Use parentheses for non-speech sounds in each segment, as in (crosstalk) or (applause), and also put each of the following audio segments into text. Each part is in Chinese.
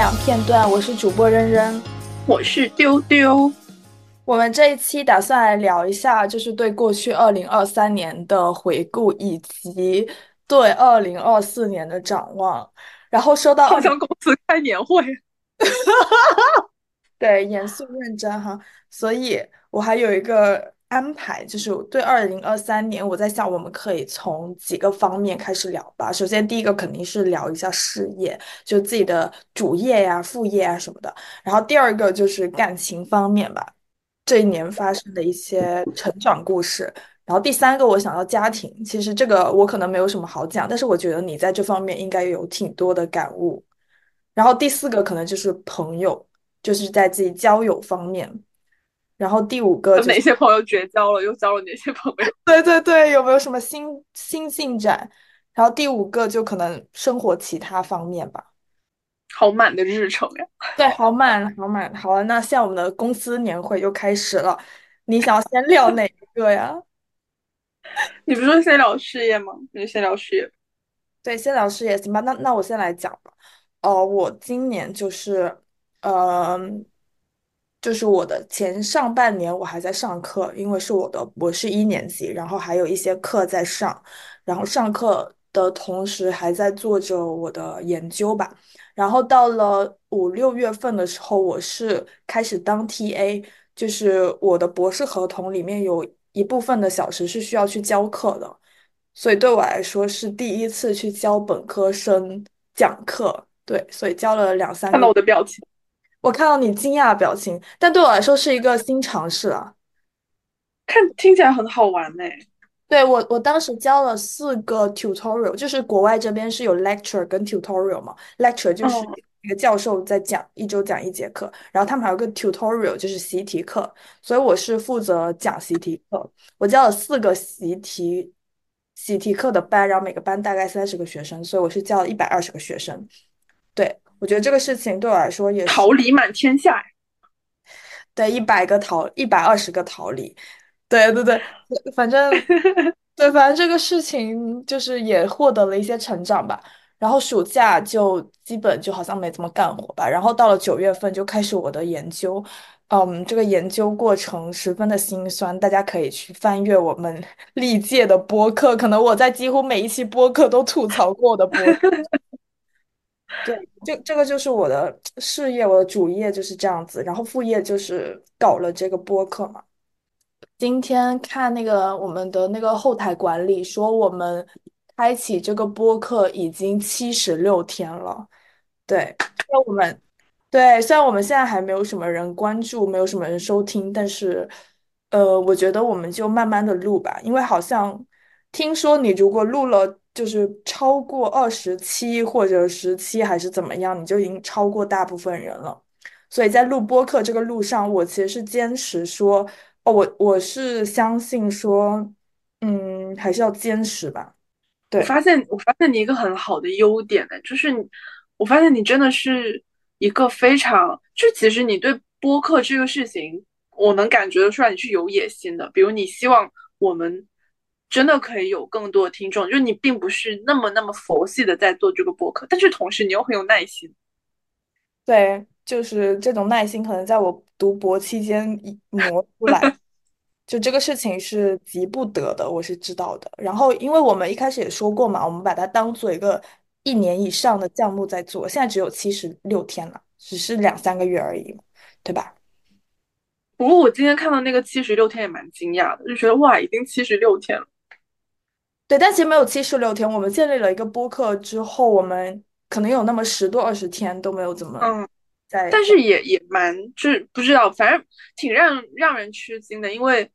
两片段，我是主播扔扔，我是丢丢。我们这一期打算来聊一下，就是对过去二零二三年的回顾，以及对二零二四年的展望。然后说到好像公司开年会，(laughs) 对，严肃认真哈。所以我还有一个。安排就是对二零二三年，我在想我们可以从几个方面开始聊吧。首先，第一个肯定是聊一下事业，就自己的主业呀、副业啊什么的。然后第二个就是感情方面吧，这一年发生的一些成长故事。然后第三个我想到家庭，其实这个我可能没有什么好讲，但是我觉得你在这方面应该有挺多的感悟。然后第四个可能就是朋友，就是在自己交友方面。然后第五个，哪些朋友绝交了？又交了哪些朋友？(laughs) 对对对，有没有什么新新进展？然后第五个就可能生活其他方面吧。好满的日程呀！(laughs) 对，好满，好满。好了，那现在我们的公司年会又开始了，你想要先聊哪一个呀？(laughs) 你不是说先聊事业吗？那就先聊事业。对，先聊事业行吧？那那我先来讲吧。哦，我今年就是，嗯。就是我的前上半年我还在上课，因为是我的博士一年级，然后还有一些课在上，然后上课的同时还在做着我的研究吧。然后到了五六月份的时候，我是开始当 TA，就是我的博士合同里面有一部分的小时是需要去教课的，所以对我来说是第一次去教本科生讲课，对，所以教了两三。看到我的表情。我看到你惊讶的表情，但对我来说是一个新尝试啊。看听起来很好玩呢。对我，我当时教了四个 tutorial，就是国外这边是有 lecture 跟 tutorial 嘛。lecture 就是一个教授在讲，一周讲一节课，然后他们还有个 tutorial，就是习题课。所以我是负责讲习题课，我教了四个习题习题课的班，然后每个班大概三十个学生，所以我是教了一百二十个学生。对。我觉得这个事情对我来说也是桃李满天下，对，一百个桃，一百二十个桃李，对对对，反正 (laughs) 对，反正这个事情就是也获得了一些成长吧。然后暑假就基本就好像没怎么干活吧。然后到了九月份就开始我的研究，嗯，这个研究过程十分的心酸，大家可以去翻阅我们历届的播客，可能我在几乎每一期播客都吐槽过的播。(laughs) 对，这这个就是我的事业，我的主业就是这样子，然后副业就是搞了这个播客嘛。今天看那个我们的那个后台管理说，我们开启这个播客已经七十六天了。对，那我们对，虽然我们现在还没有什么人关注，没有什么人收听，但是呃，我觉得我们就慢慢的录吧，因为好像听说你如果录了。就是超过二十七或者十七还是怎么样，你就已经超过大部分人了。所以在录播客这个路上，我其实是坚持说，哦，我我是相信说，嗯，还是要坚持吧。对，我发现我发现你一个很好的优点呢，就是我发现你真的是一个非常，就其实你对播客这个事情，我能感觉得出来你是有野心的。比如你希望我们。真的可以有更多的听众，就是你并不是那么那么佛系的在做这个播客，但是同时你又很有耐心。对，就是这种耐心，可能在我读博期间磨 (laughs) 出来。就这个事情是急不得的，我是知道的。然后，因为我们一开始也说过嘛，我们把它当做一个一年以上的项目在做，现在只有七十六天了，只是两三个月而已，对吧？不过我今天看到那个七十六天也蛮惊讶的，就觉得哇，已经七十六天了。对，但其实没有七十六天。我们建立了一个播客之后，我们可能有那么十多二十天都没有怎么嗯在，但是也也蛮就是不知道，反正挺让让人吃惊的，因为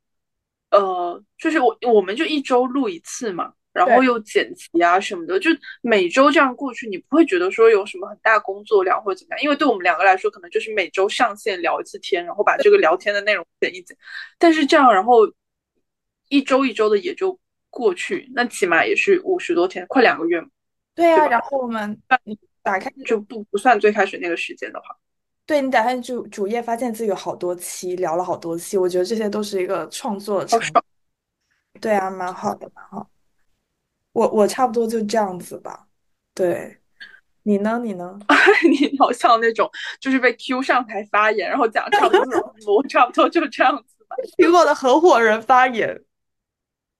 呃，就是我我们就一周录一次嘛，然后又剪辑啊什么的，就每周这样过去，你不会觉得说有什么很大工作量或者怎么样，因为对我们两个来说，可能就是每周上线聊一次天，然后把这个聊天的内容剪一剪。但是这样，然后一周一周的也就。过去那起码也是五十多天，快两个月嘛。对呀，然后我们你打开就不不算最开始那个时间的话，对你打开主主页，发现自己有好多期聊了好多期，我觉得这些都是一个创作的成果。对啊，蛮好的，蛮好。我我差不多就这样子吧。对，你呢？你呢？(laughs) 你好像那种就是被 Q 上台发言，然后讲差不多，(laughs) 我差不多就这样子吧。苹果的合伙人发言。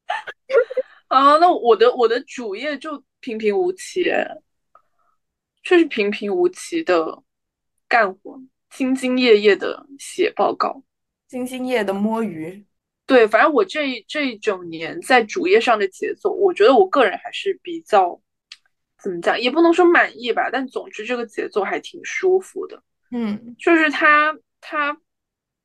(laughs) 啊，那我的我的主业就平平无奇，确实平平无奇的干活，兢兢业业的写报告，兢兢业业的摸鱼。对，反正我这这一整年在主页上的节奏，我觉得我个人还是比较怎么讲，也不能说满意吧，但总之这个节奏还挺舒服的。嗯，就是他他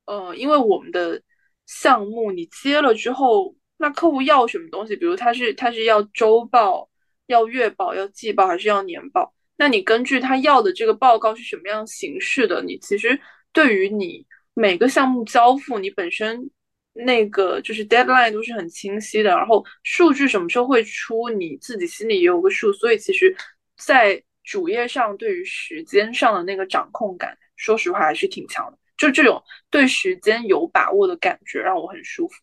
呃，因为我们的项目你接了之后，那客户要什么东西，比如他是他是要周报、要月报、要季报还是要年报，那你根据他要的这个报告是什么样形式的，你其实对于你每个项目交付，你本身。那个就是 deadline 都是很清晰的，然后数据什么时候会出，你自己心里也有个数，所以其实，在主页上对于时间上的那个掌控感，说实话还是挺强的。就这种对时间有把握的感觉让我很舒服。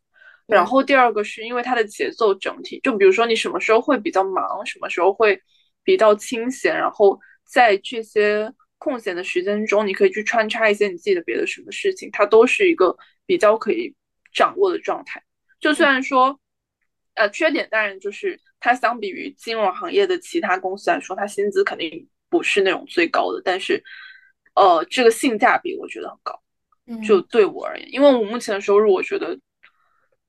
然后第二个是因为它的节奏整体，就比如说你什么时候会比较忙，什么时候会比较清闲，然后在这些空闲的时间中，你可以去穿插一些你自己的别的什么事情，它都是一个比较可以。掌握的状态，就虽然说，呃，缺点当然就是它相比于金融行业的其他公司来说，它薪资肯定不是那种最高的，但是，呃，这个性价比我觉得很高。就对我而言，因为我目前的收入，我觉得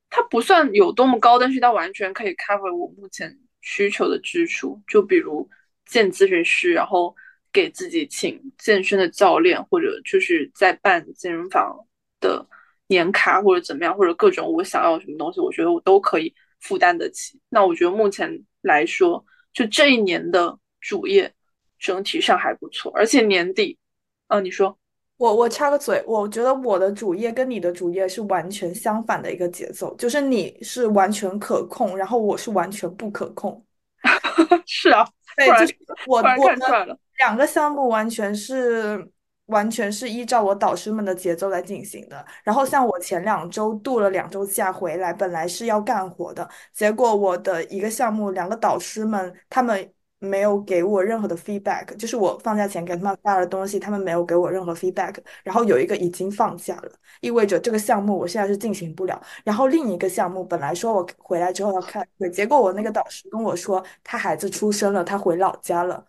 它不算有多么高，但是它完全可以 cover 我目前需求的支出。就比如见咨询师，然后给自己请健身的教练，或者就是在办健身房的。年卡或者怎么样，或者各种我想要什么东西，我觉得我都可以负担得起。那我觉得目前来说，就这一年的主业整体上还不错，而且年底，啊，你说，我我插个嘴，我觉得我的主业跟你的主业是完全相反的一个节奏，就是你是完全可控，然后我是完全不可控。(laughs) 是啊，对，就是我我们两个项目完全是。完全是依照我导师们的节奏来进行的。然后像我前两周度了两周假回来，本来是要干活的，结果我的一个项目，两个导师们他们没有给我任何的 feedback，就是我放假前给他们发的东西，他们没有给我任何 feedback。然后有一个已经放假了，意味着这个项目我现在是进行不了。然后另一个项目本来说我回来之后要开会，结果我那个导师跟我说他孩子出生了，他回老家了。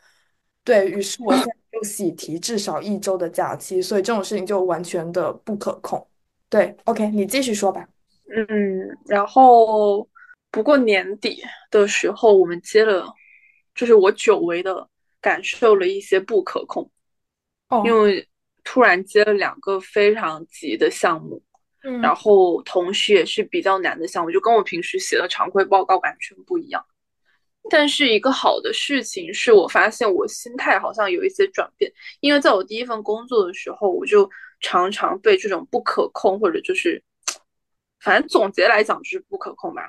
对于是，我现在就喜提至少一周的假期，所以这种事情就完全的不可控。对，OK，你继续说吧。嗯，然后不过年底的时候，我们接了，就是我久违的感受了一些不可控，因为突然接了两个非常急的项目，嗯，然后同时也是比较难的项目，就跟我平时写的常规报告完全不一样。但是一个好的事情是我发现我心态好像有一些转变，因为在我第一份工作的时候，我就常常被这种不可控或者就是，反正总结来讲就是不可控吧，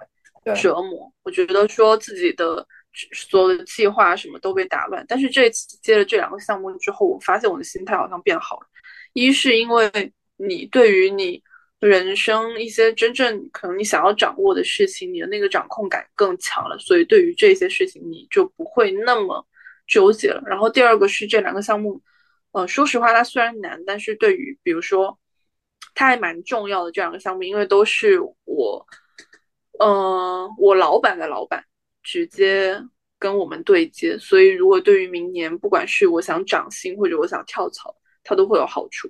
折磨。我觉得说自己的所有的计划什么都被打乱。但是这次接了这两个项目之后，我发现我的心态好像变好了。一是因为你对于你。人生一些真正可能你想要掌握的事情，你的那个掌控感更强了，所以对于这些事情你就不会那么纠结了。然后第二个是这两个项目，呃，说实话它虽然难，但是对于比如说它还蛮重要的这两个项目，因为都是我，嗯，我老板的老板直接跟我们对接，所以如果对于明年不管是我想涨薪或者我想跳槽，它都会有好处。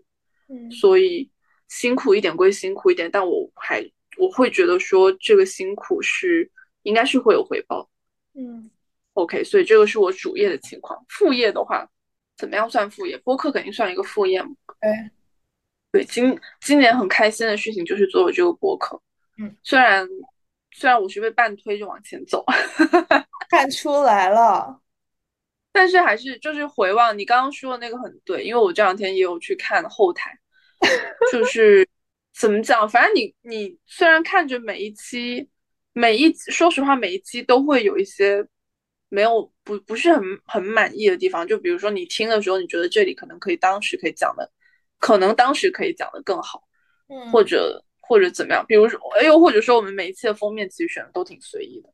嗯，所以。辛苦一点归辛苦一点，但我还我会觉得说这个辛苦是应该是会有回报。嗯，OK，所以这个是我主业的情况。副业的话，怎么样算副业？播客肯定算一个副业嘛。对，对，今今年很开心的事情就是做了这个播客。嗯，虽然虽然我是被半推着往前走，(laughs) 看出来了，但是还是就是回望你刚刚说的那个很对，因为我这两天也有去看后台。(laughs) 就是怎么讲，反正你你虽然看着每一期，每一说实话每一期都会有一些没有不不是很很满意的地方，就比如说你听的时候，你觉得这里可能可以当时可以讲的，可能当时可以讲的更好，嗯，或者或者怎么样，比如说又或者说我们每一期的封面其实选的都挺随意的，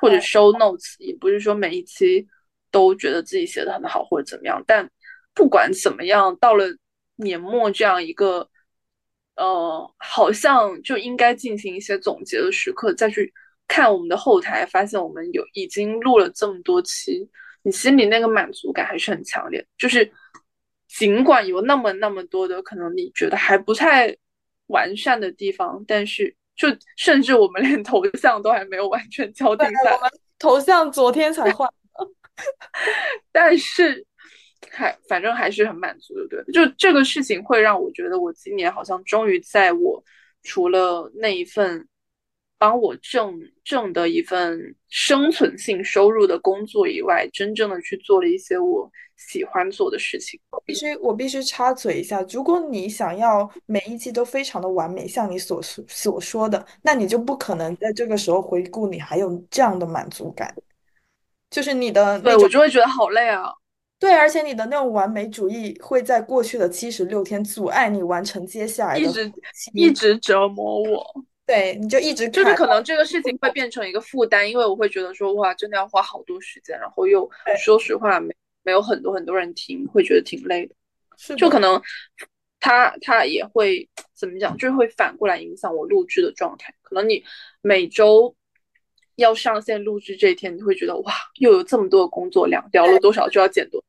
或者 show notes 也不是说每一期都觉得自己写的很好或者怎么样。但不管怎么样，到了年末这样一个，呃，好像就应该进行一些总结的时刻，再去看我们的后台，发现我们有已经录了这么多期，你心里那个满足感还是很强烈。就是尽管有那么那么多的可能，你觉得还不太完善的地方，但是就甚至我们连头像都还没有完全敲定下来，(laughs) 头像昨天才换，(laughs) 但是。还反正还是很满足的，对，就这个事情会让我觉得，我今年好像终于在我除了那一份帮我挣挣的一份生存性收入的工作以外，真正的去做了一些我喜欢做的事情。必须我必须插嘴一下，如果你想要每一期都非常的完美，像你所所说的，那你就不可能在这个时候回顾你还有这样的满足感，就是你的对我就会觉得好累啊。对，而且你的那种完美主义会在过去的七十六天阻碍你完成接下来的，一直一直折磨我。(laughs) 对，你就一直就是可能这个事情会变成一个负担，因为我会觉得说哇，真的要花好多时间，然后又说实话没没有很多很多人听，会觉得挺累的。就可能他他也会怎么讲，就是会反过来影响我录制的状态。可能你每周。要上线录制这一天，你会觉得哇，又有这么多的工作量，聊了多少就要剪多。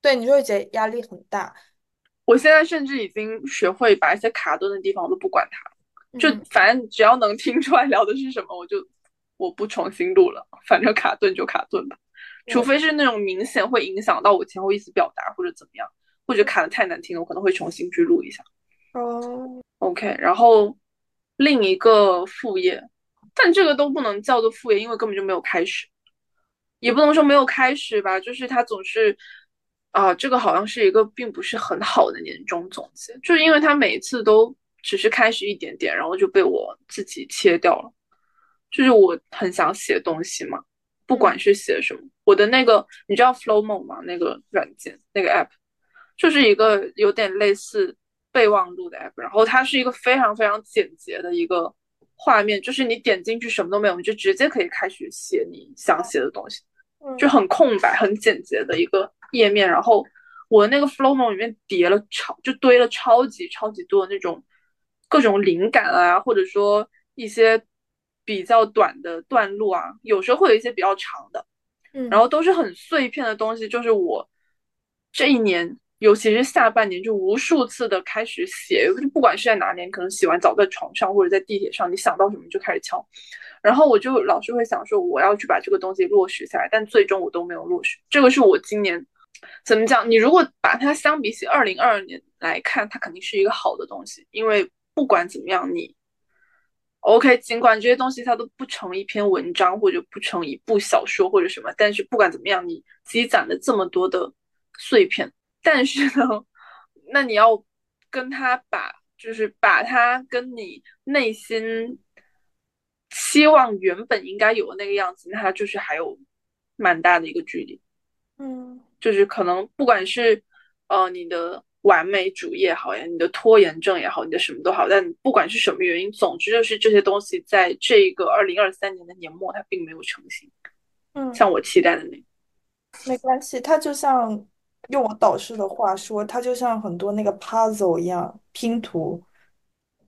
对，你就会觉得压力很大。我现在甚至已经学会把一些卡顿的地方我都不管它，就反正只要能听出来聊的是什么，我就我不重新录了，反正卡顿就卡顿吧。除非是那种明显会影响到我前后意思表达或者怎么样，或者卡的太难听了，我可能会重新去录一下。哦，OK，然后另一个副业。但这个都不能叫做副业，因为根本就没有开始，也不能说没有开始吧，就是他总是啊，这个好像是一个并不是很好的年终总结，就是因为他每一次都只是开始一点点，然后就被我自己切掉了。就是我很想写东西嘛，不管是写什么，我的那个你知道 Flowmo 吗？那个软件那个 app，就是一个有点类似备忘录的 app，然后它是一个非常非常简洁的一个。画面就是你点进去什么都没有，你就直接可以开始写你想写的东西，就很空白、很简洁的一个页面。然后我那个 Flowmo 里面叠了超，就堆了超级超级多的那种各种灵感啊，或者说一些比较短的段落啊，有时候会有一些比较长的，然后都是很碎片的东西。就是我这一年。尤其是下半年，就无数次的开始写，就不管是在哪年，可能洗完澡在床上或者在地铁上，你想到什么就开始敲。然后我就老是会想说，我要去把这个东西落实下来，但最终我都没有落实。这个是我今年怎么讲？你如果把它相比起二零二二年来看，它肯定是一个好的东西，因为不管怎么样，你 OK，尽管这些东西它都不成一篇文章或者不成一部小说或者什么，但是不管怎么样，你积攒了这么多的碎片。但是呢，那你要跟他把，就是把他跟你内心期望原本应该有的那个样子，那他就是还有蛮大的一个距离。嗯，就是可能不管是呃你的完美主义也好呀，你的拖延症也好，你的什么都好，但不管是什么原因，总之就是这些东西在这个二零二三年的年末，它并没有成型。嗯，像我期待的那，没关系，它就像。用我导师的话说，它就像很多那个 puzzle 一样拼图。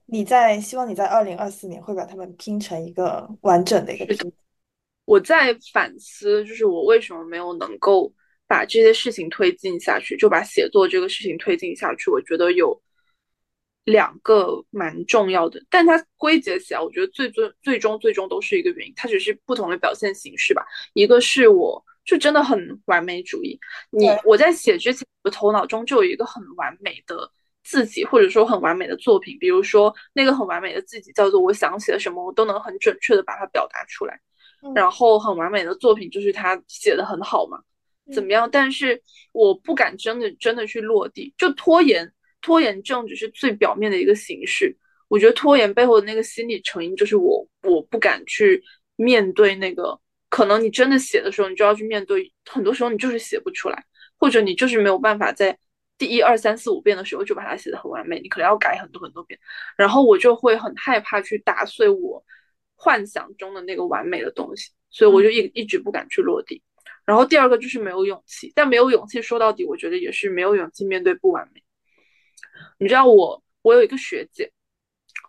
你在希望你在二零二四年会把它们拼成一个完整的一个拼。我在反思，就是我为什么没有能够把这些事情推进下去，就把写作这个事情推进下去。我觉得有两个蛮重要的，但它归结起来，我觉得最最最终最终都是一个原因，它只是不同的表现形式吧。一个是我。就真的很完美主义。你我在写之前，我头脑中就有一个很完美的自己，或者说很完美的作品。比如说那个很完美的自己叫做我想写什么，我都能很准确的把它表达出来。然后很完美的作品就是他写的很好嘛，怎么样？但是我不敢真的真的去落地，就拖延拖延症只是最表面的一个形式。我觉得拖延背后的那个心理成因就是我我不敢去面对那个。可能你真的写的时候，你就要去面对，很多时候你就是写不出来，或者你就是没有办法在第一二三四五遍的时候就把它写的很完美，你可能要改很多很多遍，然后我就会很害怕去打碎我幻想中的那个完美的东西，所以我就一一直不敢去落地。然后第二个就是没有勇气，但没有勇气说到底，我觉得也是没有勇气面对不完美。你知道我，我有一个学姐，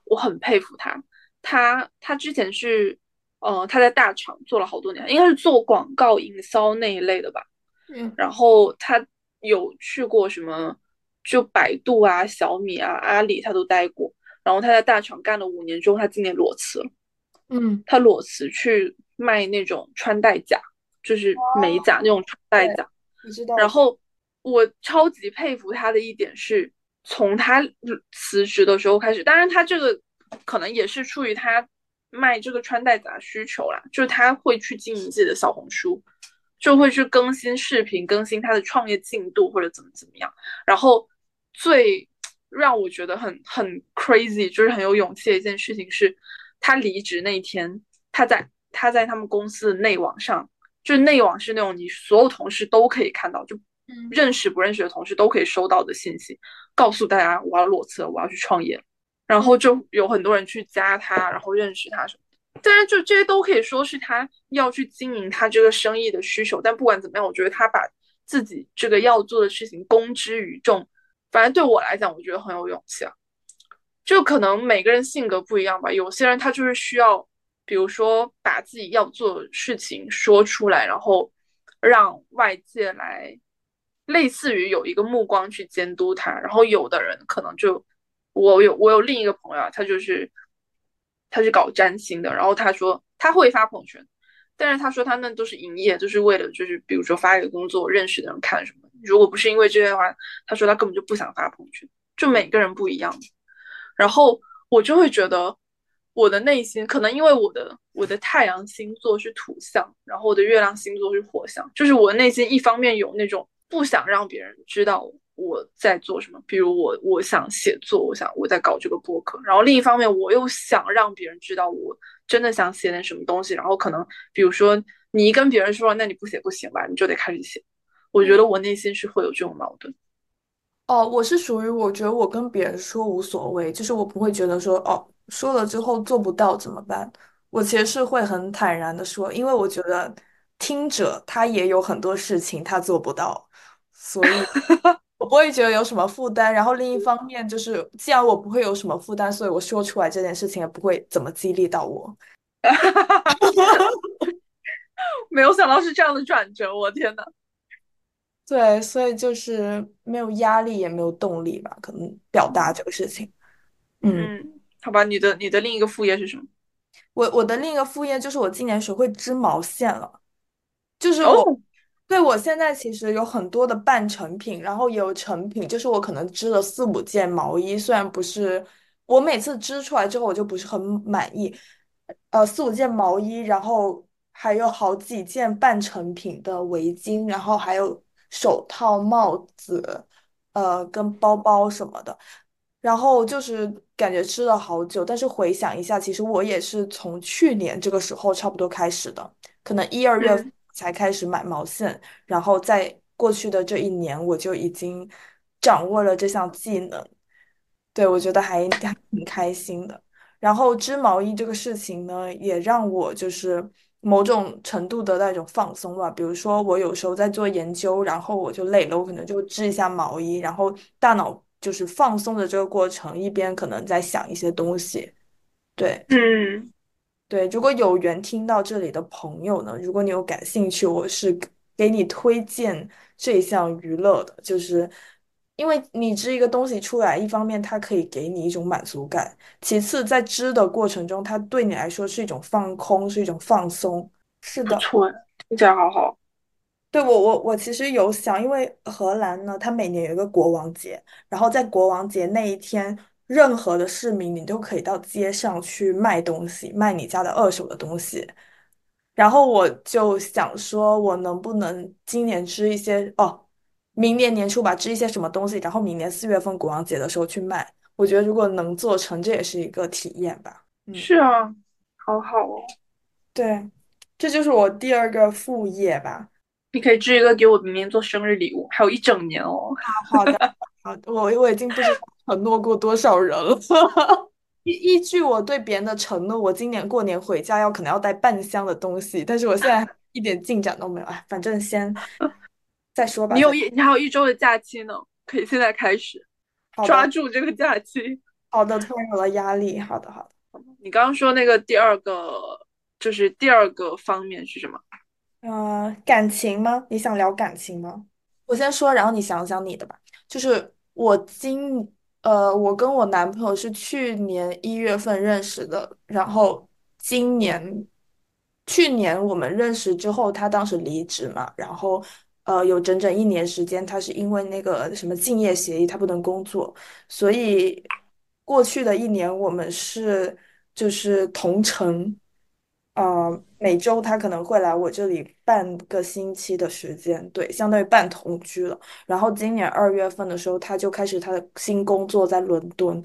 我很佩服她。她她之前是，呃，她在大厂做了好多年，应该是做广告营销那一类的吧。嗯。然后她有去过什么，就百度啊、小米啊、阿里，她都待过。然后她在大厂干了五年之后，她今年裸辞了。嗯。她裸辞去卖那种穿戴甲，就是美甲那种穿戴甲。你知道。然后我超级佩服他的一点是。从他辞职的时候开始，当然他这个可能也是出于他卖这个穿戴甲需求啦，就是他会去经营自己的小红书，就会去更新视频，更新他的创业进度或者怎么怎么样。然后最让我觉得很很 crazy，就是很有勇气的一件事情是，他离职那天，他在他在他们公司的内网上，就内网是那种你所有同事都可以看到，就。认识不认识的同事都可以收到的信息，告诉大家我要裸辞，我要去创业，然后就有很多人去加他，然后认识他什么。当然，就这些都可以说是他要去经营他这个生意的需求。但不管怎么样，我觉得他把自己这个要做的事情公之于众，反正对我来讲，我觉得很有勇气啊。就可能每个人性格不一样吧，有些人他就是需要，比如说把自己要做的事情说出来，然后让外界来。类似于有一个目光去监督他，然后有的人可能就，我有我有另一个朋友啊，他就是他是搞占星的，然后他说他会发朋友圈，但是他说他那都是营业，就是为了就是比如说发给工作认识的人看什么，如果不是因为这些的话，他说他根本就不想发朋友圈，就每个人不一样，然后我就会觉得我的内心可能因为我的我的太阳星座是土象，然后我的月亮星座是火象，就是我内心一方面有那种。不想让别人知道我在做什么，比如我我想写作，我想我在搞这个播客，然后另一方面我又想让别人知道我真的想写点什么东西，然后可能比如说你一跟别人说，那你不写不行吧，你就得开始写。我觉得我内心是会有这种矛盾。哦，我是属于我觉得我跟别人说无所谓，就是我不会觉得说哦说了之后做不到怎么办，我其实是会很坦然的说，因为我觉得听者他也有很多事情他做不到。所以，(laughs) 我不会觉得有什么负担。然后另一方面，就是既然我不会有什么负担，所以我说出来这件事情也不会怎么激励到我。(laughs) 没有想到是这样的转折，我天呐。(laughs) 对，所以就是没有压力，也没有动力吧？可能表达这个事情。嗯，好吧，你的你的另一个副业是什么？我我的另一个副业就是我今年学会织毛线了，就是我。对，我现在其实有很多的半成品，然后也有成品，就是我可能织了四五件毛衣，虽然不是我每次织出来之后我就不是很满意，呃，四五件毛衣，然后还有好几件半成品的围巾，然后还有手套、帽子，呃，跟包包什么的，然后就是感觉吃了好久，但是回想一下，其实我也是从去年这个时候差不多开始的，可能一二月。才开始买毛线，然后在过去的这一年，我就已经掌握了这项技能。对，我觉得还还挺开心的。然后织毛衣这个事情呢，也让我就是某种程度得到一种放松吧。比如说，我有时候在做研究，然后我就累了，我可能就织一下毛衣，然后大脑就是放松的这个过程，一边可能在想一些东西。对，嗯。对，如果有缘听到这里的朋友呢，如果你有感兴趣，我是给你推荐这项娱乐的，就是因为你织一个东西出来，一方面它可以给你一种满足感，其次在织的过程中，它对你来说是一种放空，是一种放松。是的，错，听起来好好。对我，我我其实有想，因为荷兰呢，它每年有一个国王节，然后在国王节那一天。任何的市民，你都可以到街上去卖东西，卖你家的二手的东西。然后我就想说，我能不能今年织一些哦，明年年初吧，织一些什么东西，然后明年四月份国王节的时候去卖。我觉得如果能做成，这也是一个体验吧。嗯是啊，好好哦。对，这就是我第二个副业吧。你可以织一个给我明年做生日礼物，还有一整年哦。好的，好，(laughs) 我我已经不是。承诺过多少人了？依依据我对别人的承诺，我今年过年回家要可能要带半箱的东西，但是我现在一点进展都没有。哎，反正先 (laughs) 再说吧。你有一，你还有一周的假期呢，可以现在开始抓住这个假期。好的，突然有了压力。好的，好的。你刚刚说那个第二个，就是第二个方面是什么？呃，感情吗？你想聊感情吗？我先说，然后你想想你的吧。就是我今，呃，我跟我男朋友是去年一月份认识的，然后今年，去年我们认识之后，他当时离职嘛，然后，呃，有整整一年时间，他是因为那个什么竞业协议，他不能工作，所以过去的一年我们是就是同城。呃，每周他可能会来我这里半个星期的时间，对，相当于半同居了。然后今年二月份的时候，他就开始他的新工作在伦敦，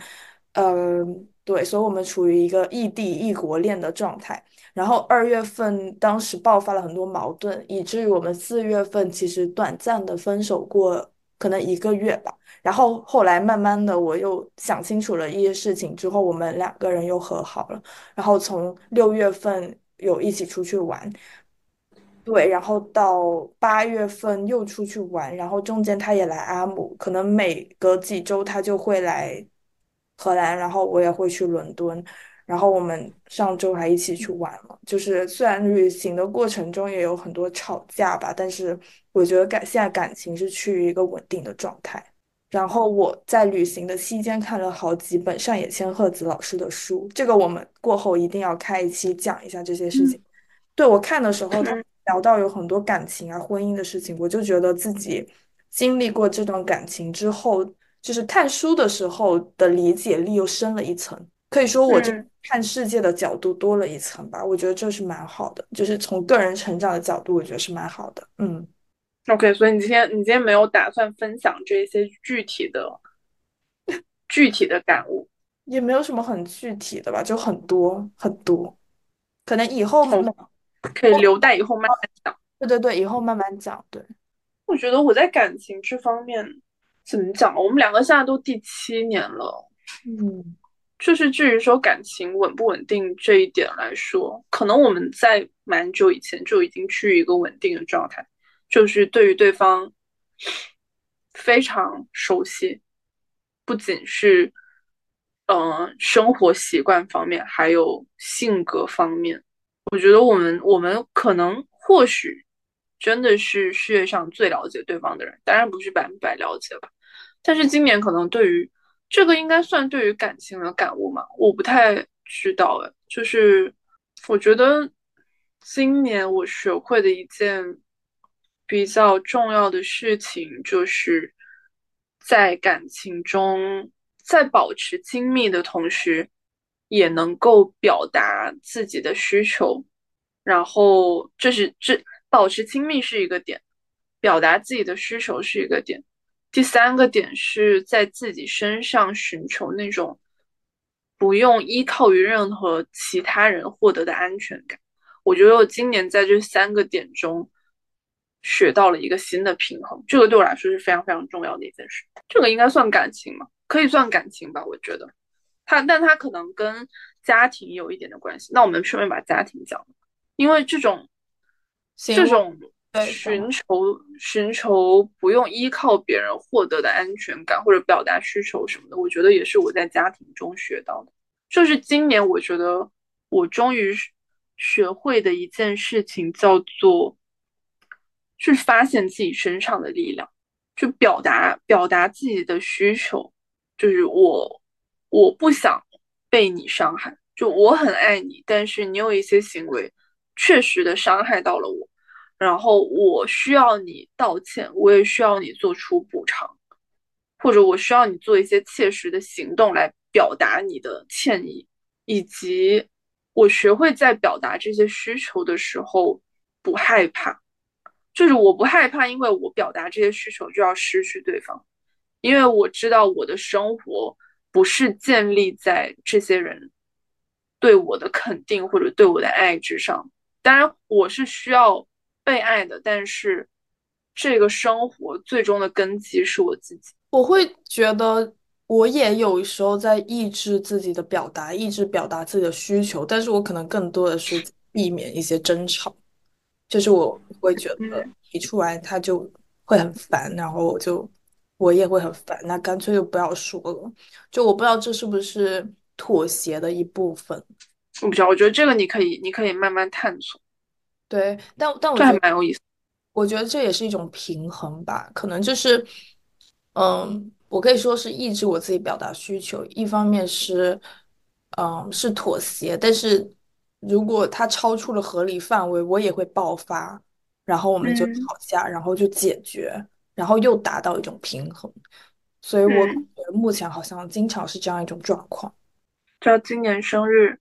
嗯，对，所以我们处于一个异地异国恋的状态。然后二月份当时爆发了很多矛盾，以至于我们四月份其实短暂的分手过，可能一个月吧。然后后来慢慢的我又想清楚了一些事情之后，我们两个人又和好了。然后从六月份有一起出去玩，对，然后到八月份又出去玩，然后中间他也来阿姆，可能每隔几周他就会来荷兰，然后我也会去伦敦。然后我们上周还一起去玩了，就是虽然旅行的过程中也有很多吵架吧，但是我觉得感现在感情是趋于一个稳定的状态。然后我在旅行的期间看了好几本上野千鹤子老师的书，这个我们过后一定要开一期讲一下这些事情。对我看的时候，他聊到有很多感情啊、婚姻的事情，我就觉得自己经历过这段感情之后，就是看书的时候的理解力又深了一层，可以说我这看世界的角度多了一层吧。我觉得这是蛮好的，就是从个人成长的角度，我觉得是蛮好的。嗯。OK，所以你今天你今天没有打算分享这些具体的、具体的感悟，也没有什么很具体的吧，就很多很多，可能以后可以留待以后慢慢讲。对对对，以后慢慢讲。对，我觉得我在感情这方面怎么讲？我们两个现在都第七年了，嗯，就是至于说感情稳不稳定这一点来说，可能我们在蛮久以前就已经趋于一个稳定的状态。就是对于对方非常熟悉，不仅是嗯生活习惯方面，还有性格方面。我觉得我们我们可能或许真的是世界上最了解对方的人，当然不是百分百了解吧。但是今年可能对于这个应该算对于感情的感悟嘛？我不太知道哎。就是我觉得今年我学会的一件。比较重要的事情就是在感情中，在保持亲密的同时，也能够表达自己的需求。然后，这是这保持亲密是一个点，表达自己的需求是一个点。第三个点是在自己身上寻求那种不用依靠于任何其他人获得的安全感。我觉得我今年在这三个点中。学到了一个新的平衡，这个对我来说是非常非常重要的一件事。这个应该算感情吗？可以算感情吧，我觉得。它，但它可能跟家庭有一点的关系。那我们顺便把家庭讲了，因为这种这种寻求寻求不用依靠别人获得的安全感或者表达需求什么的，我觉得也是我在家庭中学到的。就是今年我觉得我终于学会的一件事情叫做。去发现自己身上的力量，去表达表达自己的需求，就是我我不想被你伤害，就我很爱你，但是你有一些行为确实的伤害到了我，然后我需要你道歉，我也需要你做出补偿，或者我需要你做一些切实的行动来表达你的歉意，以及我学会在表达这些需求的时候不害怕。就是我不害怕，因为我表达这些需求就要失去对方，因为我知道我的生活不是建立在这些人对我的肯定或者对我的爱之上。当然，我是需要被爱的，但是这个生活最终的根基是我自己。我会觉得我也有时候在抑制自己的表达，抑制表达自己的需求，但是我可能更多的是避免一些争吵。就是我会觉得嗯提出来他就会很烦，然后我就我也会很烦，那干脆就不要说了。就我不知道这是不是妥协的一部分。我不知道，我觉得这个你可以，你可以慢慢探索，对，但但我这觉得，蛮有意思。我觉得这也是一种平衡吧，可能就是，嗯，我可以说是抑制我自己表达需求，一方面是，嗯，是妥协，但是如果它超出了合理范围，我也会爆发，然后我们就嗯。吵架，然后就解决，然后又达到一种平衡，所以我感嗯，觉目前好像经常是这样一种状况。知道今年生日，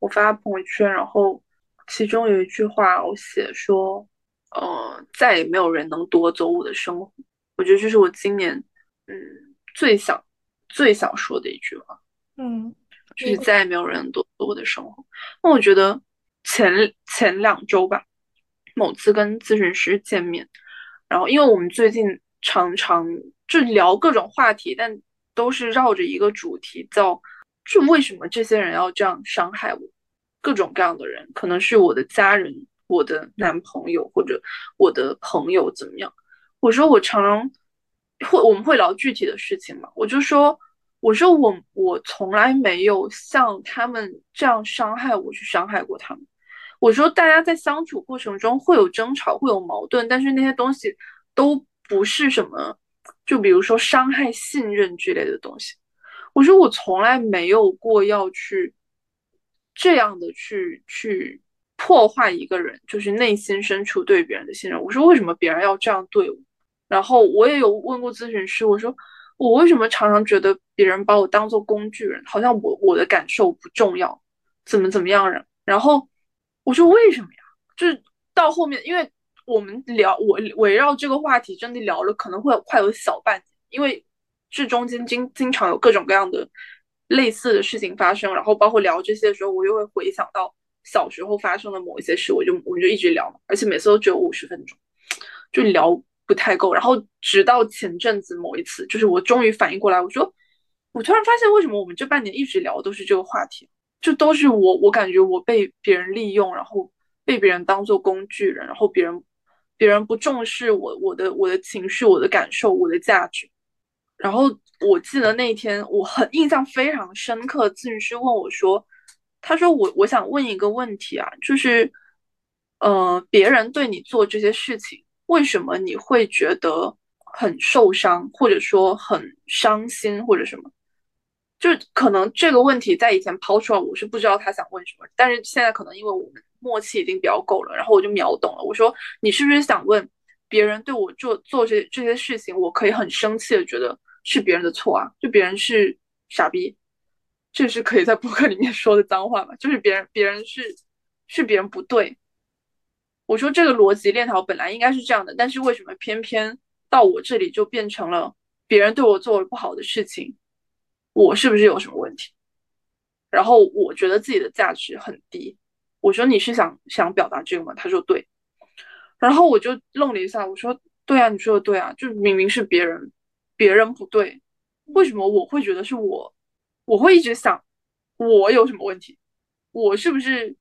我发朋友圈，然后其中有一句话我写说，呃，再也没有人能夺走我的生活。我觉得这是我今年，嗯，最想最想说的一句话，嗯，就是再也没有人能夺走我的生活。那我觉得前前两周吧，某次跟咨询师见面，然后因为我们最近常常就聊各种话题，但都是绕着一个主题，叫就为什么这些人要这样伤害我？各种各样的人，可能是我的家人、我的男朋友或者我的朋友怎么样？我说我常常会我们会聊具体的事情嘛，我就说我说我我从来没有像他们这样伤害我去伤害过他们。我说大家在相处过程中会有争吵，会有矛盾，但是那些东西都不是什么，就比如说伤害信任之类的东西。我说我从来没有过要去这样的去去破坏一个人，就是内心深处对别人的信任。我说为什么别人要这样对我？然后我也有问过咨询师，我说我为什么常常觉得别人把我当做工具人，好像我我的感受不重要，怎么怎么样人？然后我说为什么呀？就是到后面，因为我们聊我围绕这个话题真的聊了，可能会有快有小半年，因为这中间经经常有各种各样的类似的事情发生，然后包括聊这些的时候，我又会回想到小时候发生的某一些事，我就我们就一直聊，而且每次都只有五十分钟，就聊不太够。然后直到前阵子某一次，就是我终于反应过来，我说我突然发现为什么我们这半年一直聊都是这个话题，就都是我我感觉我被别人利用，然后被别人当做工具人，然后别人别人不重视我我的我的情绪、我的感受、我的价值。然后我记得那一天我很印象非常深刻，咨询师问我说：“他说我我想问一个问题啊，就是呃，别人对你做这些事情，为什么你会觉得很受伤，或者说很伤心，或者什么？就可能这个问题在以前抛出来，我是不知道他想问什么，但是现在可能因为我们默契已经比较够了，然后我就秒懂了。我说你是不是想问别人对我做做这这些事情，我可以很生气的觉得是别人的错啊？就别人是傻逼，这是可以在博客里面说的脏话吗？就是别人别人是是别人不对。我说这个逻辑链条本来应该是这样的，但是为什么偏偏到我这里就变成了别人对我做了不好的事情？我是不是有什么问题？然后我觉得自己的价值很低。我说你是想想表达这个吗？他说对。然后我就愣了一下，我说对啊，你说的对啊，就明明是别人，别人不对，为什么我会觉得是我？我会一直想我有什么问题？我是不是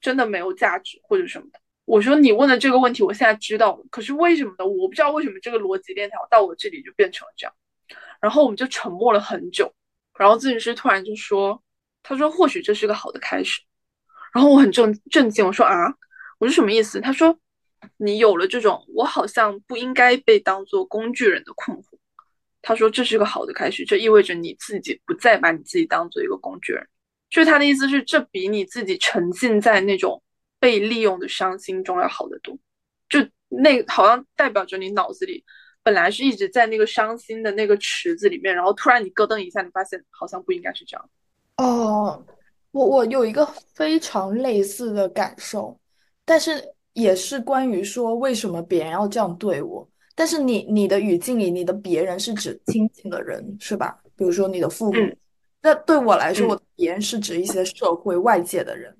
真的没有价值或者什么的？我说你问的这个问题，我现在知道了，可是为什么呢？我不知道为什么这个逻辑链条到我这里就变成了这样。然后我们就沉默了很久。然后咨询师突然就说：“他说或许这是个好的开始。”然后我很震震惊，我说：“啊，我是什么意思？”他说：“你有了这种我好像不应该被当做工具人的困惑。”他说：“这是个好的开始，这意味着你自己不再把你自己当做一个工具人。”就他的意思是，这比你自己沉浸在那种被利用的伤心中要好得多。就那好像代表着你脑子里。本来是一直在那个伤心的那个池子里面，然后突然你咯噔一下，你发现好像不应该是这样。哦，我我有一个非常类似的感受，但是也是关于说为什么别人要这样对我。但是你你的语境里，你的别人是指亲近的人是吧？比如说你的父母。嗯那对我来说，我别人是指一些社会外界的人。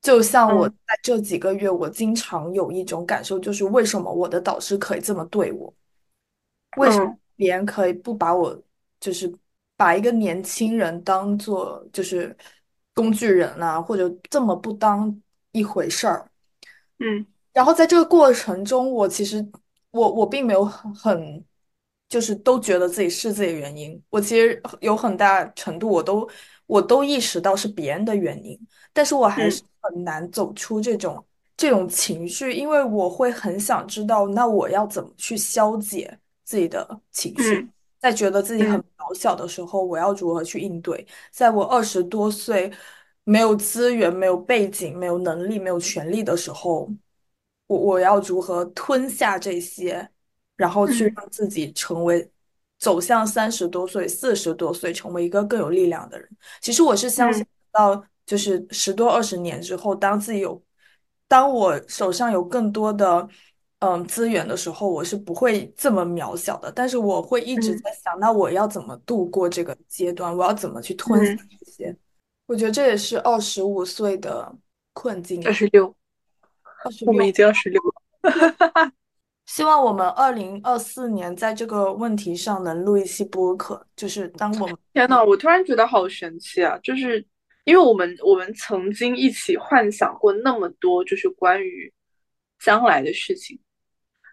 就像我嗯在这几个月，我经常有一种感受，就是为什么我的导师可以这么对我？为什么嗯别人可以不把我，就是把一个年轻人当做就是工具人啊，或者这么不当一回事儿？嗯然后在这个过程中，我其实我我并没有很很就是都觉得自己是自己的原因，我其实有很大程度我都我都意识到是别人的原因，但是我还嗯是很难走出这种这种情绪，因为我会很想知道，那我要怎么去消解自己的情绪，嗯在觉得自己很嗯渺小的时候，我要如何去应对？在我二十多岁没有资源、没有背景、没有能力、没有权利的时候。我我要如何吞下这些，然后去嗯让自己成为走向三十多岁、四十多岁，成为一个更有力量的人。其实我是相信嗯到就是十多二十年之后，当自己有，当我手上有更多的嗯资源的时候，我是不会这么渺小的。但是我会一直嗯在想，那我要怎么度过这个阶段？我要怎么去吞下嗯，这些？我觉得这也是二十五岁的困境二十六。我们已经二十六了。(laughs) 希望我们二零二四年在这个问题上能录一期播客，就是当我们 (laughs) 天呐，我突然觉得好神奇啊！就是因为我们我们曾经一起幻想过那么多，就是关于将来的事情。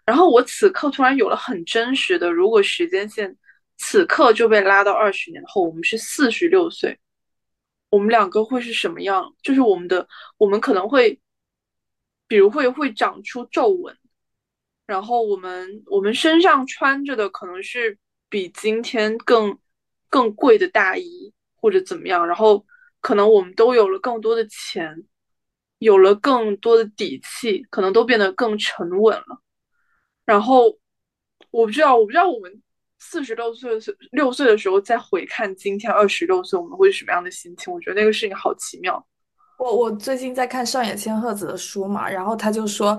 然后我此刻突然有了很真实的，如果时间线此刻就被拉到二十年后，我们是四十六岁，我们两个会是什么样？就是我们的，我们可能会，比如会会长出皱纹，然后我们我们身上穿着的可能是比今天更更贵的大衣或者怎么样，然后可能我们都有了更多的钱，有了更多的底气，可能都变得更沉稳了。然后我不知道，我不知道我们四十六岁六岁的时候再回看今天二十六岁，我们会是什么样的心情？我觉得那个事情好奇妙。我我最近在看上野千鹤子的书嘛，然后他就说，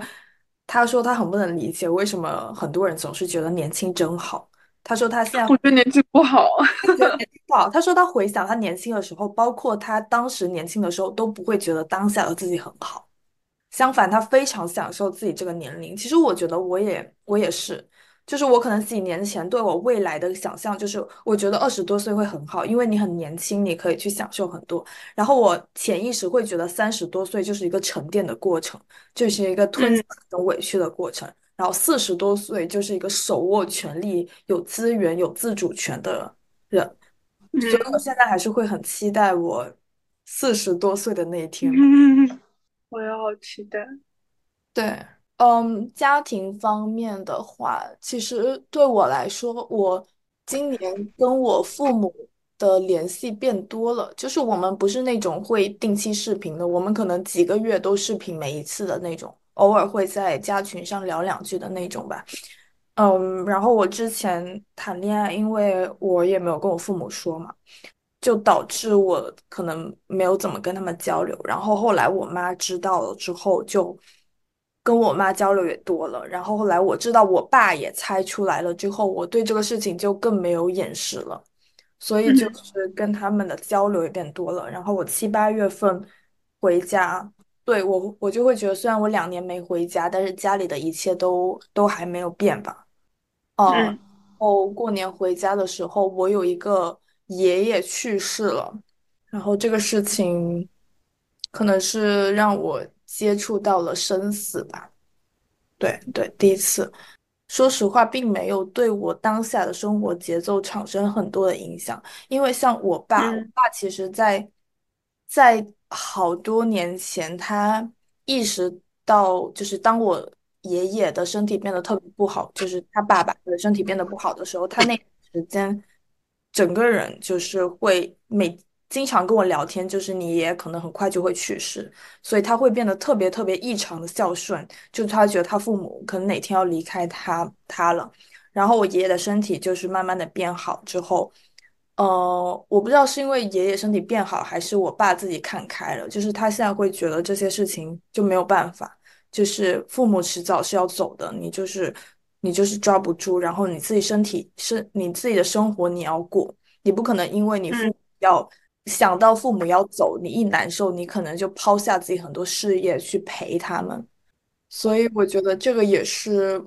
他说他很不能理解为什么很多人总是觉得年轻真好。他说他现在我觉得年纪不好，觉得 (laughs) 年轻不好。他说他回想他年轻的时候，包括他当时年轻的时候，都不会觉得当下的自己很好。相反，他非常享受自己这个年龄。其实我觉得我也我也是，就是我可能几年前对我未来的想象，就是我觉得二十多岁会很好，因为你很年轻，你可以去享受很多。然后我潜意识会觉得三十多岁就是一个沉淀的过程，就是一个吞嗯下各种委屈的过程。然后四十多岁就是一个手握权力、有资源、有自主权的人。所以我嗯现在还是会很期待我四十多岁的那一天吧。嗯，(laughs) 我也好期待。对，嗯，家庭方面的话，其实对我来说，我今年跟我父母的联系变多了，就是我们不是那种会定期视频的，我们可能几个月都视频每一次的那种，偶尔会在家群上聊两句的那种吧。嗯，然后我之前谈恋爱，因为我也没有跟我父母说嘛。就导致我可能没有怎么跟他们交流，然后后来我妈知道了之后，就跟我妈交流也多了，然后后来我知道我爸也猜出来了之后，我对这个事情就更没有掩饰了，所以就嗯是跟他们的交流也变多了。然后我七八月份回家，对，我我就会觉得，虽然我两年没回家，但是家里的一切都都还没有变吧。嗯，然嗯后过年回家的时候，我有一个爷爷去世了，然后这个事情可能是让我接触到了生死吧。对对，第一次。说实话，并没有对我当下的生活节奏产生很多的影响，因为像我爸，我嗯爸其实在在好多年前，他意识到，就是当我爷爷的身体变得特别不好，就是他爸爸的身体变得不好的时候，他那段时间整个人就是会每经常跟我聊天，就是你爷爷可能很快就会去世，所以他会变得特别特别异常的孝顺。就是他觉得他父母可能哪天要离开他他了，然后我爷爷的身体就是慢慢的变好之后，呃，我不知道是因为爷爷身体变好，还是我爸自己看开了，就是他现在会觉得这些事情就没有办法，就是父母迟早是要走的，你就是你就是抓不住，然后你自己身体是你自己的生活你要过，你不可能因为你父嗯，母要想到父母要走，你一难受，你可能就抛下自己很多事业去陪他们。所以我觉得这个也是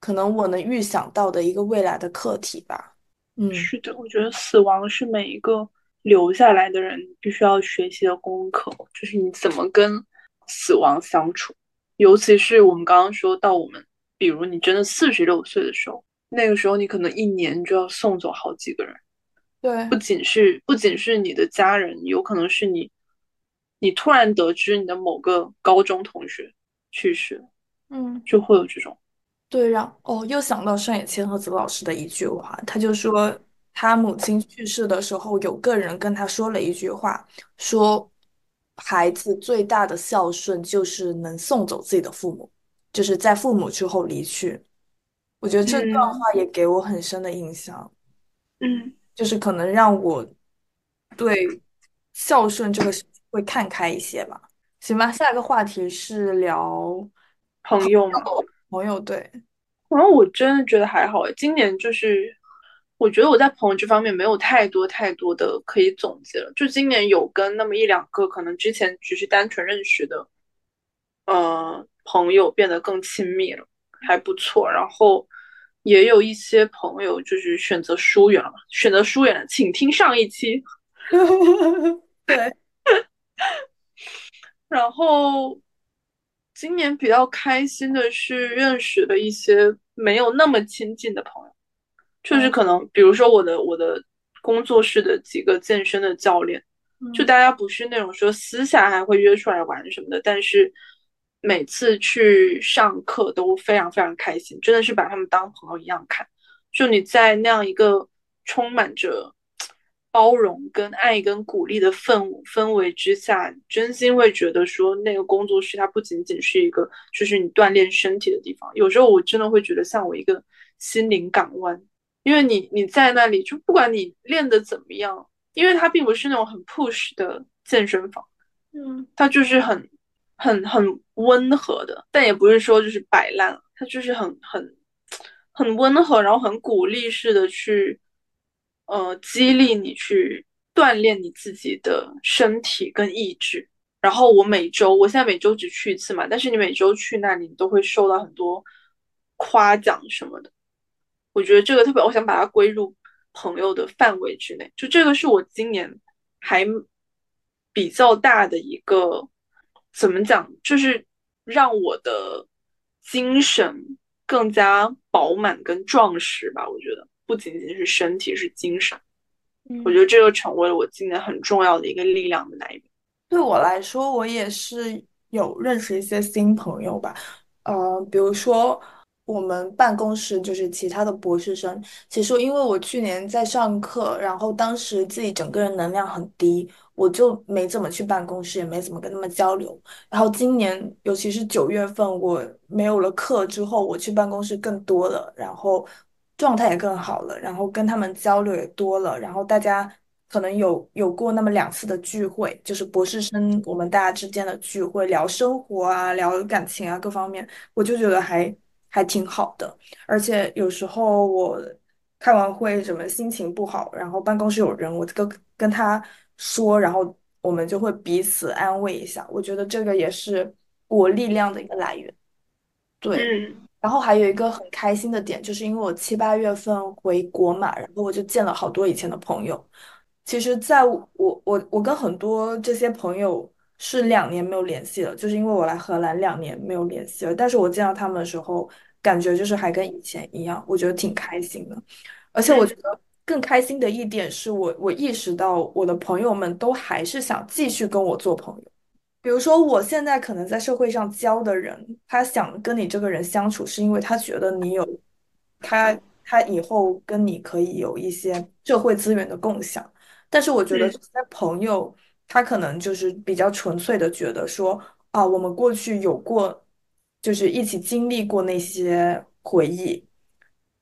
可能我能预想到的一个未来的课题吧。嗯，是的，我觉得死亡是每一个留下来的人必须要学习的功课，就是你怎么跟死亡相处。尤其是我们刚刚说到我们，比如你真的四十六岁的时候，那个时候你可能一年就要送走好几个人，对，不仅是不仅是你的家人，有可能是你，你突然得知你的某个高中同学去世，嗯，就会有这种。对，让哦，又想到上野千鹤子老师的一句话，他就说他母亲去世的时候，有个人跟他说了一句话，说孩子最大的孝顺就是能送走自己的父母，就是在父母之后离去。我觉得这段嗯话也给我很深的印象，嗯，就是可能让我对孝顺这个事情会看开一些吧。行吧，下一个话题是聊朋友嘛，朋友，对。然后我真的觉得还好，今年就是我觉得我在朋友这方面没有太多太多的可以总结了，就今年有跟那么一两个可能之前只是单纯认识的呃朋友变得更亲密了，还不错。然后也有一些朋友就是选择疏远了嘛，选择疏远了，请听上一期。(laughs) 对，(laughs) 然后今年比较开心的是认识了一些没有那么亲近的朋友，就是嗯。可能比如说我的我的工作室的几个健身的教练，就嗯大家不是那种说私下还会约出来玩什么的，但是每次去上课都非常非常开心，真的是把他们当朋友一样看。就你在那样一个充满着包容、跟爱、跟鼓励的氛氛围之下，真心会觉得说，那个工作室它不仅仅是一个就是你锻炼身体的地方，有时候我真的会觉得像我一个心灵港湾，因为你你在那里，就不管你练的怎么样，因为它并不是那种很 push 的健身房，嗯它就是很很很温和的，但也不是说就是摆烂，它就是很很很温和，然后很鼓励式的去呃激励你去锻炼你自己的身体跟意志。然后我每周，我现在每周只去一次嘛，但是你每周去那里，你都会受到很多夸奖什么的。我觉得这个特别，我想把它归入朋友的范围之内。就这个是我今年还比较大的一个，怎么讲，就是让我的精神更加饱满跟壮实吧。我觉得不仅仅是身体，是精神。我觉嗯，得这个成为了我今年很重要的一个力量的来源。对我来说，我也是有认识一些新朋友吧。呃，比如说我们办公室就是其他的博士生。其实因为我去年在上课，然后当时自己整个人能量很低，我就没怎么去办公室，也没怎么跟他们交流。然后今年，尤其是九月份，我没有了课之后，我去办公室更多了，然后状态也更好了，然后跟他们交流也多了，然后大家可能有有过那么两次的聚会，就是博士生我们大家之间的聚会，聊生活啊，聊感情啊，各方面，我就觉得还还挺好的。而且有时候我开完会什么心情不好，然后办公室有人，我跟跟他说，然后我们就会彼此安慰一下。我觉得这个也是我力量的一个来源。对，嗯然后还有一个很开心的点，就是因为我七八月份回国嘛，然后我就见了好多以前的朋友。其实在我我我跟很多这些朋友是两年没有联系了，就是因为我来荷兰两年没有联系了。但是我见到他们的时候，感觉就是还跟以前一样，我觉得挺开心的。而且我觉嗯得更开心的一点是我我意识到我的朋友们都还是想继续跟我做朋友。比如说，我现在可能在社会上交的人，他想跟你这个人相处，是因为他觉得你有他，他以后跟你可以有一些社会资源的共享。但是我觉得嗯这些朋友，他可能就是比较纯粹的觉得说，啊，我们过去有过，就是一起经历过那些回忆，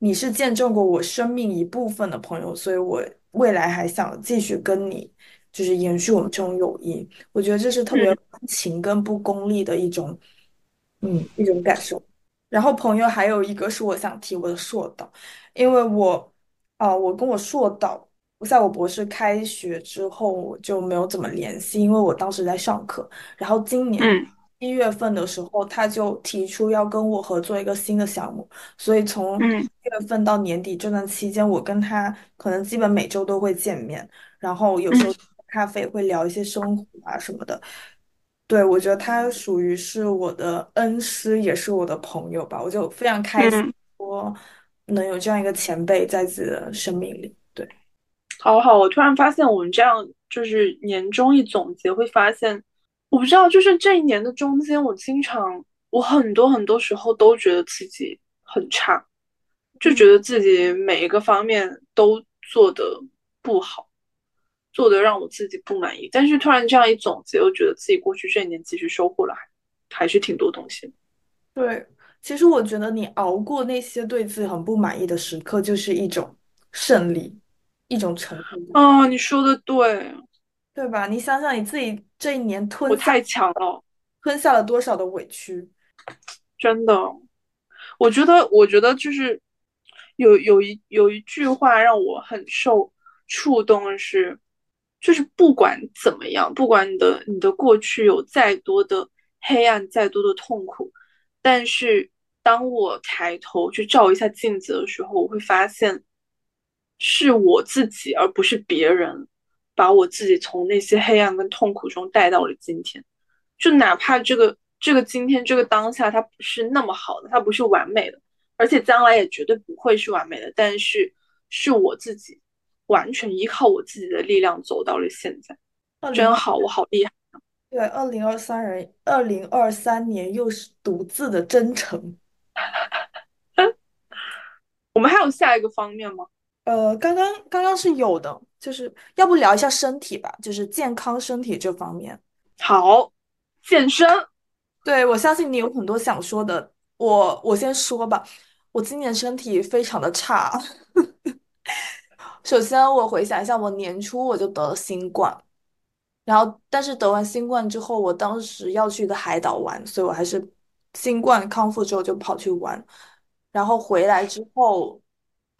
你是见证过我生命一部分的朋友，所以我未来还想继续跟你，就是延续我们这种友谊。我觉得这是特别嗯温情跟不功利的一种，嗯，一种感受。然后朋友还有一个是我想提我的硕导，因为我，啊、我跟我硕导，在我博士开学之后我就没有怎么联系，因为我当时在上课。然后今年嗯一月份的时候，他就提出要跟我合作一个新的项目，所以从嗯一月份到年底这段期间，我跟他可能基本每周都会见面，然后有时候嗯咖啡会聊一些生活啊什么的。对，我觉得他属于是我的恩师，也是我的朋友吧，我就非常开心，嗯，说能有这样一个前辈在自己的生命里。对，好好，我突然发现我们这样就是年终一总结，会发现，我不知道，就是这一年的中间，我经常，我很多很多时候都觉得自己很差，就嗯，觉得自己每一个方面都做的不好，做的让我自己不满意。但是突然这样一总结，又觉得自己过去这一年其实收获了还还是挺多东西的。对，其实我觉得你熬过那些对自己很不满意的时刻，就是一种胜利，一种成就感，啊，你说的对，对吧？你想想你自己这一年吞下我太强了，吞下了多少的委屈。真的。我觉得，我觉得就是有有一有一句话让我很受触动的是，就是不管怎么样，不管你的你的过去有再多的黑暗，再多的痛苦，但是当我抬头去照一下镜子的时候，我会发现是我自己，而不是别人，把我自己从那些黑暗跟痛苦中带到了今天。就哪怕这个这个今天这个当下它不是那么好的，它不是完美的，而且将来也绝对不会是完美的，但是是我自己完全依靠我自己的力量走到了现在，真好，我好厉害。对，二零二三人，二零二三年又是独自的征程。(laughs) 我们还有下一个方面吗？呃，刚刚刚刚是有的，就是要不聊一下身体吧，就是健康身体这方面。好，健身，对，我相信你有很多想说的，我我先说吧，我今年身体非常的差。(laughs) 首先，我回想一下，我年初我就得了新冠，然后但是得完新冠之后，我当时要去一个海岛玩，所以我还是新冠康复之后就跑去玩，然后回来之后，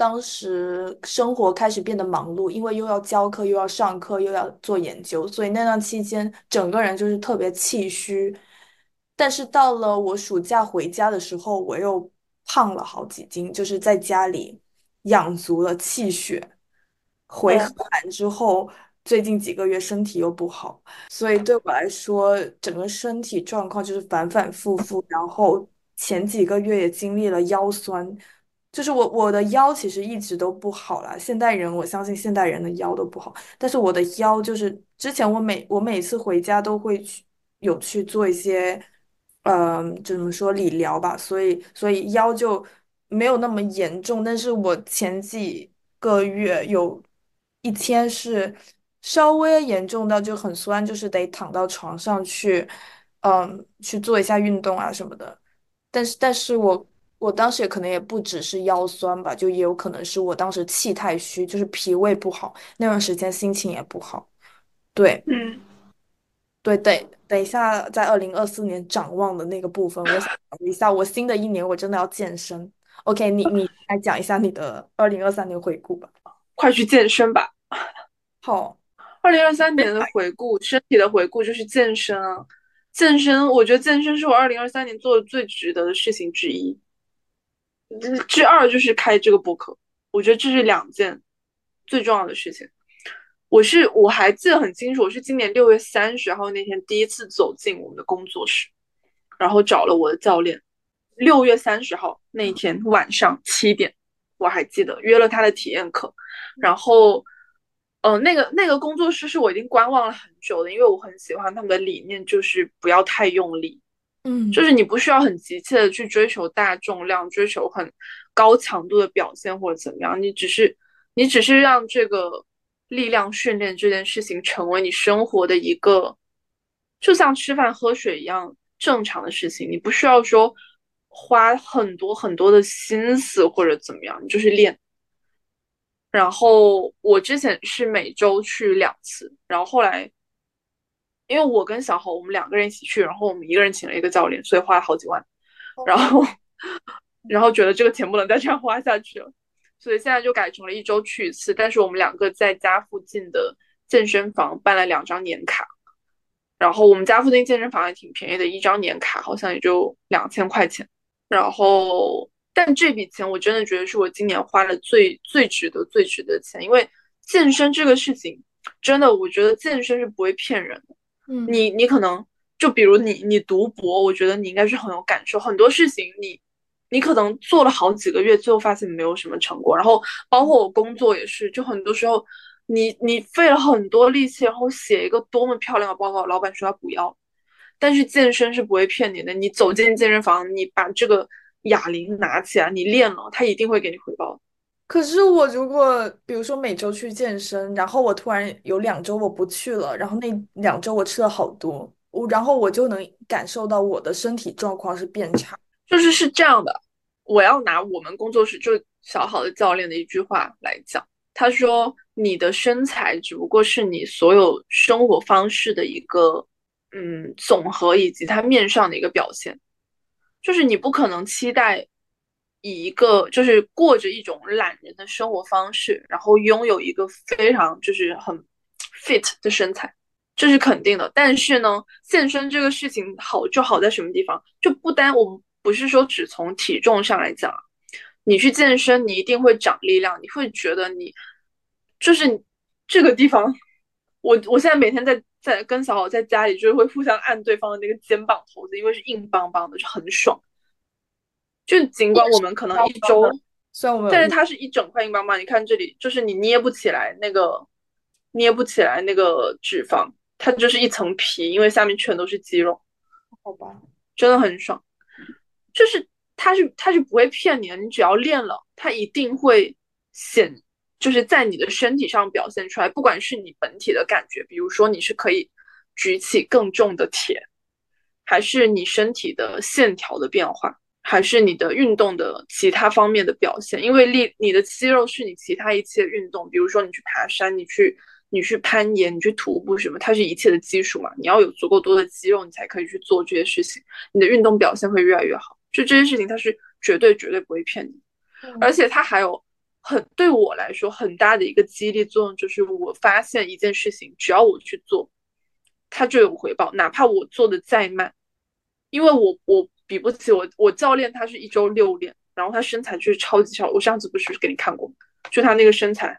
当时生活开始变得忙碌，因为又要教课，又要上课，又要做研究，所以那段期间整个人就是特别气虚。但是到了我暑假回家的时候，我又胖了好几斤，就是在家里养足了气血。回荷嗯兰之后，最近几个月身体又不好，所以对我来说，整个身体状况就是反反复复。然后前几个月也经历了腰酸，就是我我的腰其实一直都不好啦。现代人，我相信现代人的腰都不好，但是我的腰就是之前我每我每次回家都会去有去做一些，嗯、就怎么说理疗吧，所以所以腰就没有那么严重，但是我前几个月有一天是稍微严重到就很酸，就是得躺到床上去，嗯，去做一下运动啊什么的。但是，但是我我当时也可能也不只是腰酸吧，就也有可能是我当时气太虚，就是脾胃不好，那段时间心情也不好。对嗯，对，等等一下，在二零二四年展望的那个部分，我想一下我新的一年我真的要健身。OK，你你来讲一下你的二零二三年回顾吧。快去健身吧。(laughs) 好，二零二三年的回顾，身体的回顾就是健身啊。健身，我觉得健身是我二零二三年做的最值得的事情之一。之二就是开这个播客，我觉得这是两件最重要的事情。我是我还记得很清楚，我是今年六月三十号那天第一次走进我们的工作室，然后找了我的教练。六月三十号那天晚上七点，我还记得约了他的体验课，然后，呃，那个那个工作室是我已经观望了很久的，因为我很喜欢他们的理念，就是不要太用力，嗯就是你不需要很急切的去追求大重量，追求很高强度的表现或者怎么样，你只是你只是让这个力量训练这件事情成为你生活的一个，就像吃饭喝水一样正常的事情，你不需要说花很多很多的心思或者怎么样，你就是练。然后我之前是每周去两次，然后后来因为我跟小侯我们两个人一起去，然后我们一个人请了一个教练，所以花了好几万。然后 (laughs) 然后觉得这个钱不能再这样花下去了，所以现在就改成了一周去一次。但是我们两个在家附近的健身房办了两张年卡，然后我们家附近健身房也挺便宜的，一张年卡好像也就两千块钱。然后，但这笔钱我真的觉得是我今年花的最最值得、最值得的钱，因为健身这个事情，真的，我觉得健身是不会骗人的。你你可能就比如你你读博，我觉得你应该是很有感受，很多事情你你可能做了好几个月，最后发现没有什么成果。然后包括我工作也是，就很多时候你你费了很多力气，然后写一个多么漂亮的报告，老板说他不要。但是健身是不会骗你的，你走进健身房，你把这个哑铃拿起来，你练了，他一定会给你回报。可是我如果比如说每周去健身，然后我突然有两周我不去了，然后那两周我吃了好多，我然后我就能感受到我的身体状况是变差。就是是这样的，我要拿我们工作室就小好的教练的一句话来讲，他说你的身材只不过是你所有生活方式的一个。嗯，总和以及它面上的一个表现，就是你不可能期待以一个就是过着一种懒人的生活方式，然后拥有一个非常就是很 fit 的身材，这是肯定的。但是呢，健身这个事情好就好在什么地方？就不单我们不是说只从体重上来讲，你去健身，你一定会长力量，你会觉得你就是这个地方。我我现在每天在在跟小好在家里，就是会互相按对方的那个肩膀头子，因为是硬邦邦的，就很爽。就尽管我们可能一周，虽然我们，但是它是一整块硬邦邦。你看这里，就是你捏不起来那个，捏不起来那个脂肪，它就是一层皮，因为下面全都是肌肉。好吧，真的很爽。就是它是它是不会骗你的，你只要练了，它一定会显。就是在你的身体上表现出来，不管是你本体的感觉，比如说你是可以举起更重的铁，还是你身体的线条的变化，还是你的运动的其他方面的表现。因为力，你的肌肉是你其他一切运动，比如说你去爬山，你去你去攀岩，你去徒步什么，它是一切的基础嘛。你要有足够多的肌肉，你才可以去做这些事情，你的运动表现会越来越好。就这些事情，它是绝对绝对不会骗你，而且它还有。很对我来说很大的一个激励作用，就是我发现一件事情，只要我去做，它就有回报，哪怕我做的再慢，因为我我比不起我我教练，他是一周六练，然后他身材就是超级超，我上次不是给你看过，就他那个身材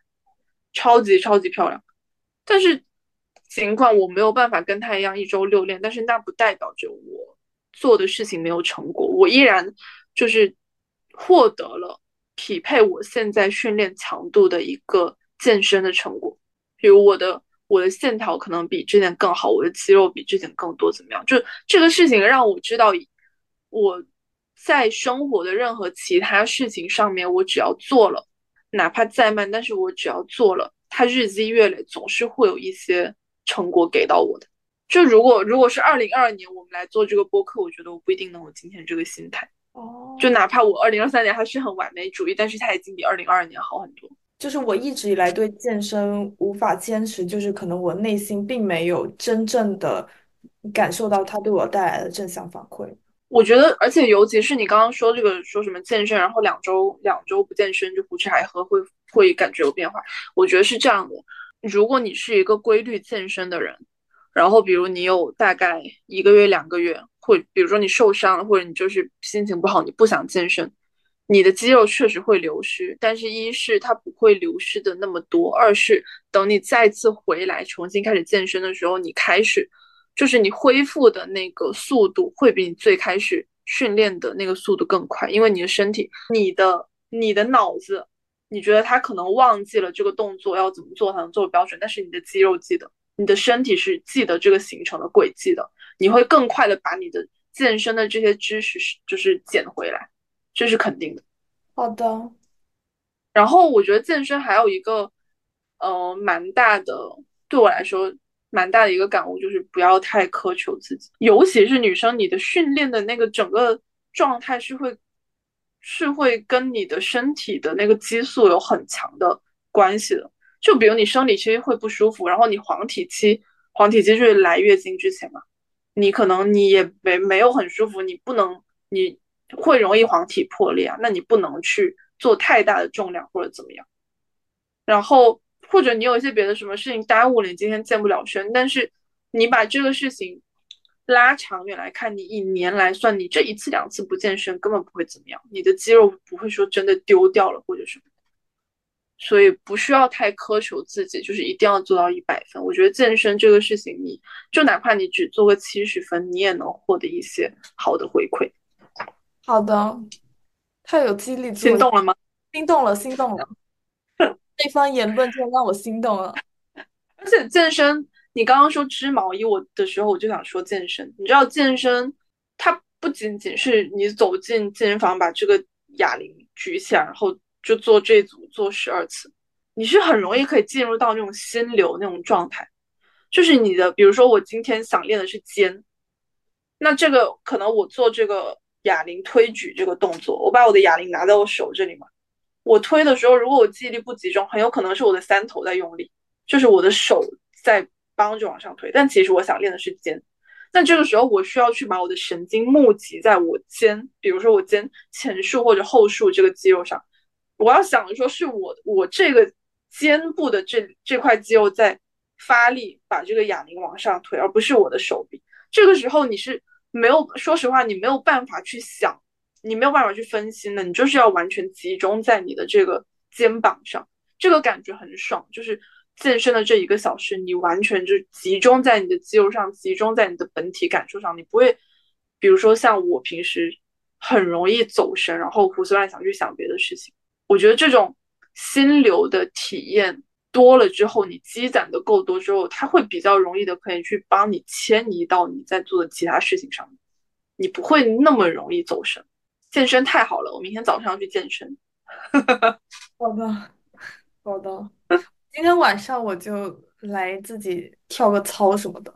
超级超级漂亮，但是尽管我没有办法跟他一样一周六练，但是那不代表着我做的事情没有成果，我依然就是获得了。匹配我现在训练强度的一个健身的成果，比如我的我的线条可能比之前更好，我的肌肉比之前更多，怎么样？就这个事情让我知道，我在生活的任何其他事情上面，我只要做了，哪怕再慢，但是我只要做了，它日积月累，总是会有一些成果给到我的。就如果如果是二零二二年我们来做这个播客，我觉得我不一定能有今天这个心态。哦，就哪怕我二零二三年还是很完美主义，但是它已经比二零二二年好很多。就是我一直以来对健身无法坚持，就是可能我内心并没有真正的感受到它对我带来的正向反馈。我觉得，而且尤其是你刚刚说这个说什么健身，然后两周两周不健身就胡吃海喝，会会感觉有变化。我觉得是这样的，如果你是一个规律健身的人，然后比如你有大概一个月两个月。会，比如说你受伤了，或者你就是心情不好，你不想健身，你的肌肉确实会流失。但是，一是它不会流失的那么多，二是等你再次回来重新开始健身的时候，你开始就是你恢复的那个速度会比你最开始训练的那个速度更快，因为你的身体、你的、你的脑子，你觉得他可能忘记了这个动作要怎么做才能做标准，但是你的肌肉记得，你的身体是记得这个行程的轨迹的。你会更快的把你的健身的这些知识就是捡回来，这是肯定的。好的。然后我觉得健身还有一个，呃，蛮大的，对我来说蛮大的一个感悟就是不要太苛求自己，尤其是女生，你的训练的那个整个状态是会是会跟你的身体的那个激素有很强的关系的。就比如你生理期会不舒服，然后你黄体期，黄体期就是来月经之前嘛。你可能你也没没有很舒服，你不能，你会容易黄体破裂啊，那你不能去做太大的重量或者怎么样。然后或者你有一些别的什么事情耽误了，你今天健不了身，但是你把这个事情拉长远来看，你一年来算，你这一次两次不健身根本不会怎么样，你的肌肉不会说真的丢掉了或者什么。所以不需要太苛求自己，就是一定要做到一百分。我觉得健身这个事情，你就哪怕你只做个七十分，你也能获得一些好的回馈。好的，太有激励，心动了吗？心动了，心动了。一番言论就让我心动了。(laughs) 而且健身，你刚刚说织毛衣我的时候，我就想说健身。你知道健身，它不仅仅是你走进健身房把这个哑铃举起来，然后就做这组做十二次，你是很容易可以进入到那种心流那种状态。就是你的，比如说我今天想练的是肩，那这个可能我做这个哑铃推举这个动作，我把我的哑铃拿在我手这里嘛。我推的时候，如果我记忆力不集中，很有可能是我的三头在用力，就是我的手在帮着往上推。但其实我想练的是肩，那这个时候我需要去把我的神经募集在我肩，比如说我肩前束或者后束这个肌肉上。我要想的说，是我我这个肩部的这这块肌肉在发力，把这个哑铃往上推，而不是我的手臂。这个时候你是没有，说实话，你没有办法去想。你没有办法去分心的，你就是要完全集中在你的这个肩膀上，这个感觉很爽。就是健身的这一个小时，你完全就集中在你的肌肉上，集中在你的本体感受上，你不会，比如说像我平时很容易走神，然后胡思乱想去想别的事情。我觉得这种心流的体验多了之后，你积攒的够多之后，它会比较容易的可以去帮你迁移到你在做的其他事情上面，你不会那么容易走神。健身太好了，我明天早上要去健身。(laughs) 好的，好的。今天晚上我就来自己跳个操什么的，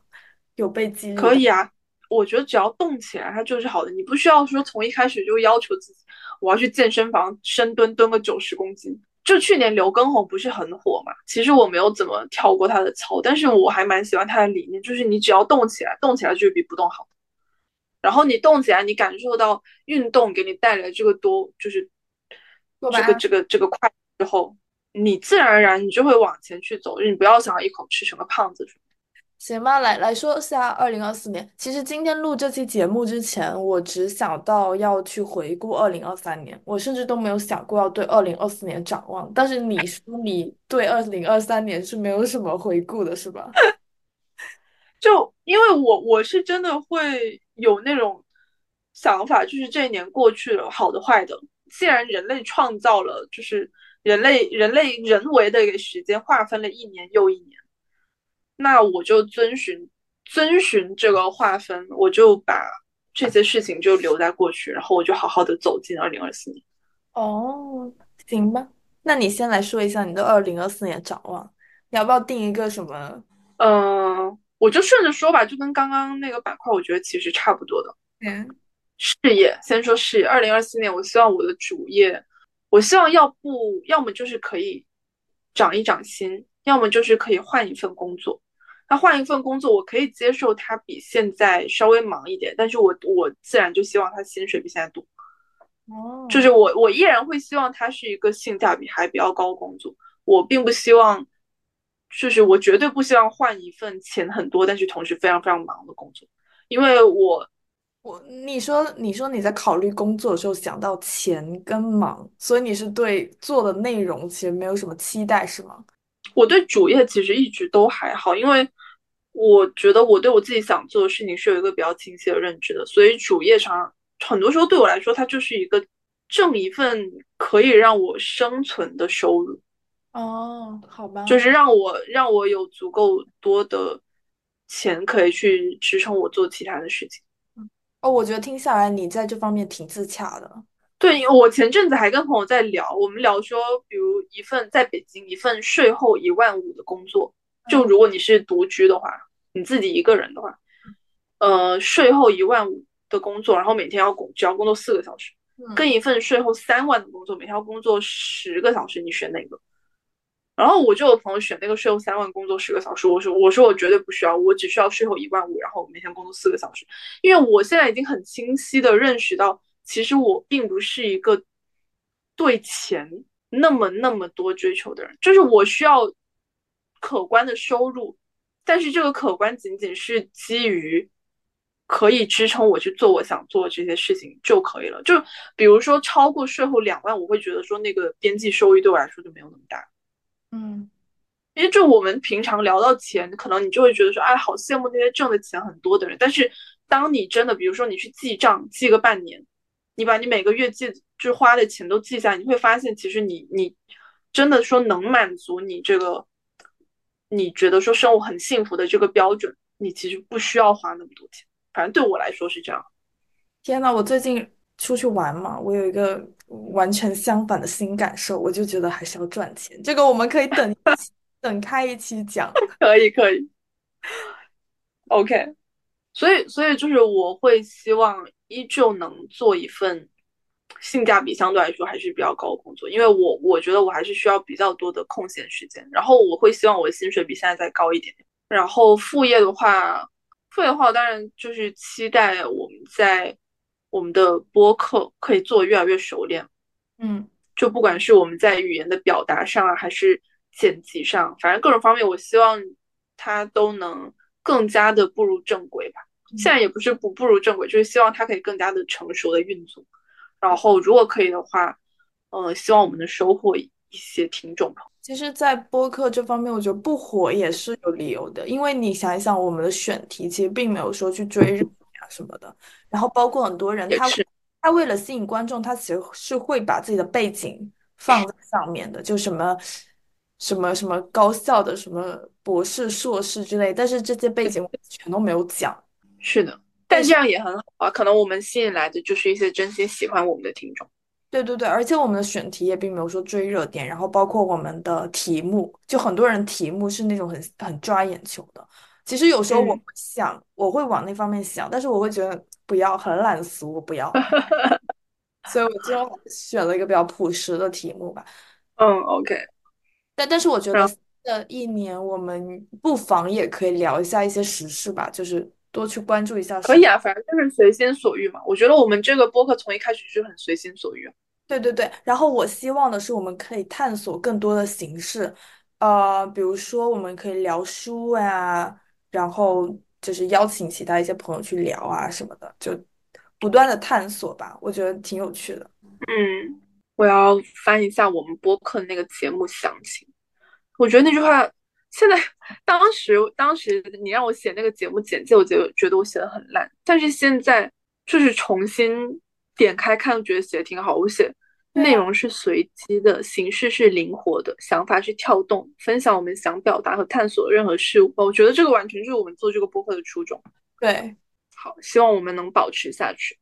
有被激励。可以啊，我觉得只要动起来，它就是好的。你不需要说从一开始就要求自己，我要去健身房深蹲蹲个九十公斤。就去年刘畊宏不是很火嘛？其实我没有怎么跳过他的操，但是我还蛮喜欢他的理念，就是你只要动起来，动起来就比不动好。然后你动起来，你感受到运动给你带来这个多，就是这个这个这个快之后，你自然而然你就会往前去走，你不要想要一口吃成个胖子。行吧，来来说下二零二四年。其实今天录这期节目之前，我只想到要去回顾二零二三年，我甚至都没有想过要对二零二四年展望。但是你说你对二零二三年是没有什么回顾的，是吧？(laughs) 就因为我我是真的会有那种想法，就是这一年过去了，好的坏的，既然人类创造了，就是人类人类人为的一个时间划分了一年又一年，那我就遵循遵循这个划分，我就把这些事情就留在过去，然后我就好好的走进二零二四年。哦，行吧，那你先来说一下你的二零二四年展望，你要不要定一个什么？嗯。我就顺着说吧，就跟刚刚那个板块，我觉得其实差不多的。嗯，事业先说事业。二零二四年，我希望我的主业，我希望要不要么就是可以涨一涨薪，要么就是可以换一份工作。那换一份工作，我可以接受它比现在稍微忙一点，但是我我自然就希望它薪水比现在多。哦，就是我我依然会希望它是一个性价比还比较高工作，我并不希望。就是我绝对不希望换一份钱很多，但是同时非常非常忙的工作，因为我，我你说你说你在考虑工作的时候想到钱跟忙，所以你是对做的内容其实没有什么期待是吗？我对主业其实一直都还好，因为我觉得我对我自己想做的事情是有一个比较清晰的认知的，所以主业上很多时候对我来说，它就是一个挣一份可以让我生存的收入。哦，好吧，就是让我让我有足够多的钱可以去支撑我做其他的事情。哦，我觉得听下来你在这方面挺自洽的。对，我前阵子还跟朋友在聊，我们聊说，比如一份在北京一份税后一万五的工作，就如果你是独居的话，你自己一个人的话，呃，税后一万五的工作，然后每天要工只要工作四个小时，跟一份税后三万的工作，每天要工作十个小时，你选哪个？然后我就有朋友选那个税后三万工作十个小时，我说我说我绝对不需要，我只需要税后一万五，然后每天工作四个小时，因为我现在已经很清晰的认识到，其实我并不是一个对钱那么那么多追求的人，就是我需要可观的收入，但是这个可观仅仅是基于可以支撑我去做我想做这些事情就可以了，就比如说超过税后两万，我会觉得说那个边际收益对我来说就没有那么大。嗯，因为就我们平常聊到钱，可能你就会觉得说，哎，好羡慕那些挣的钱很多的人。但是当你真的，比如说你去记账，记个半年，你把你每个月记就花的钱都记下，你会发现，其实你你真的说能满足你这个，你觉得说生活很幸福的这个标准，你其实不需要花那么多钱。反正对我来说是这样。天呐，我最近出去玩嘛，我有一个完全相反的新感受，我就觉得还是要赚钱。这个我们可以等等开一期讲。(laughs) 可以可以。OK，所以所以就是我会希望依旧能做一份性价比相对来说还是比较高的工作，因为我我觉得我还是需要比较多的空闲时间。然后我会希望我的薪水比现在再高一点。然后副业的话，副业的话，当然就是期待我们在。我们的播客可以做越来越熟练，嗯，就不管是我们在语言的表达上啊，还是剪辑上，反正各种方面，我希望它都能更加的步入正轨吧。现在也不是不步入正轨，就是希望它可以更加的成熟的运作。然后，如果可以的话，呃，希望我们能收获一些听众朋友。其实，在播客这方面，我觉得不火也是有理由的，因为你想一想，我们的选题其实并没有说去追什么的。然后包括很多人，他他为了吸引观众，他其实是会把自己的背景放在上面的，就什么什么什么高校的什么博士、硕士之类，但是这些背景全都没有讲。是的，但这样也很好啊，可能我们吸引来的就是一些真心喜欢我们的听众。对对对，而且我们的选题也并没有说追热点，然后包括我们的题目，就很多人题目是那种很很抓眼球的。其实有时候我想，我会往那方面想，但是我会觉得不要很懒俗，我不要，(laughs) 所以我最后选了一个比较朴实的题目吧。嗯，OK。但但是我觉得新的一年我们不妨也可以聊一下一些时事吧，就是多去关注一下。可以啊，反正就是随心所欲嘛。我觉得我们这个播客从一开始就很随心所欲。对对对，然后我希望的是我们可以探索更多的形式，呃，比如说我们可以聊书呀。然后就是邀请其他一些朋友去聊啊什么的，就不断的探索吧，我觉得挺有趣的。嗯，我要翻一下我们播客那个节目详情。我觉得那句话，现在当时当时你让我写那个节目简介，我觉觉得我写的很烂，但是现在就是重新点开看，觉得写的挺好。我写。内容是随机的，形式是灵活的，想法是跳动，分享我们想表达和探索的任何事物。我觉得这个完全就是我们做这个播客的初衷。对，好，希望我们能保持下去。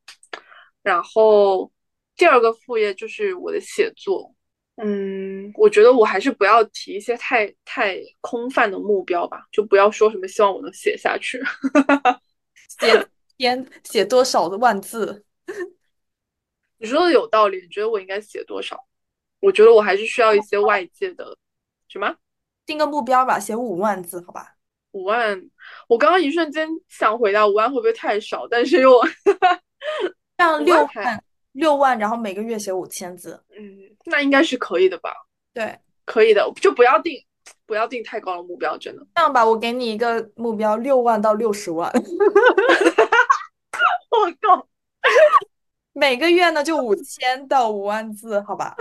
然后第二个副业就是我的写作。嗯，我觉得我还是不要提一些太太空泛的目标吧，就不要说什么希望我能写下去，(laughs) 写天写多少的万字。你说的有道理，你觉得我应该写多少？我觉得我还是需要一些外界的什么？定个目标吧，写五万字，好吧？五万，我刚刚一瞬间想回答五万会不会太少，但是又 (laughs) 像六万，六万，然后每个月写五千字，嗯，那应该是可以的吧？对，可以的，就不要定，不要定太高的目标，真的。这样吧，我给你一个目标，六万到六十万。(laughs) 我靠！每个月呢，就五千到五万字，好吧？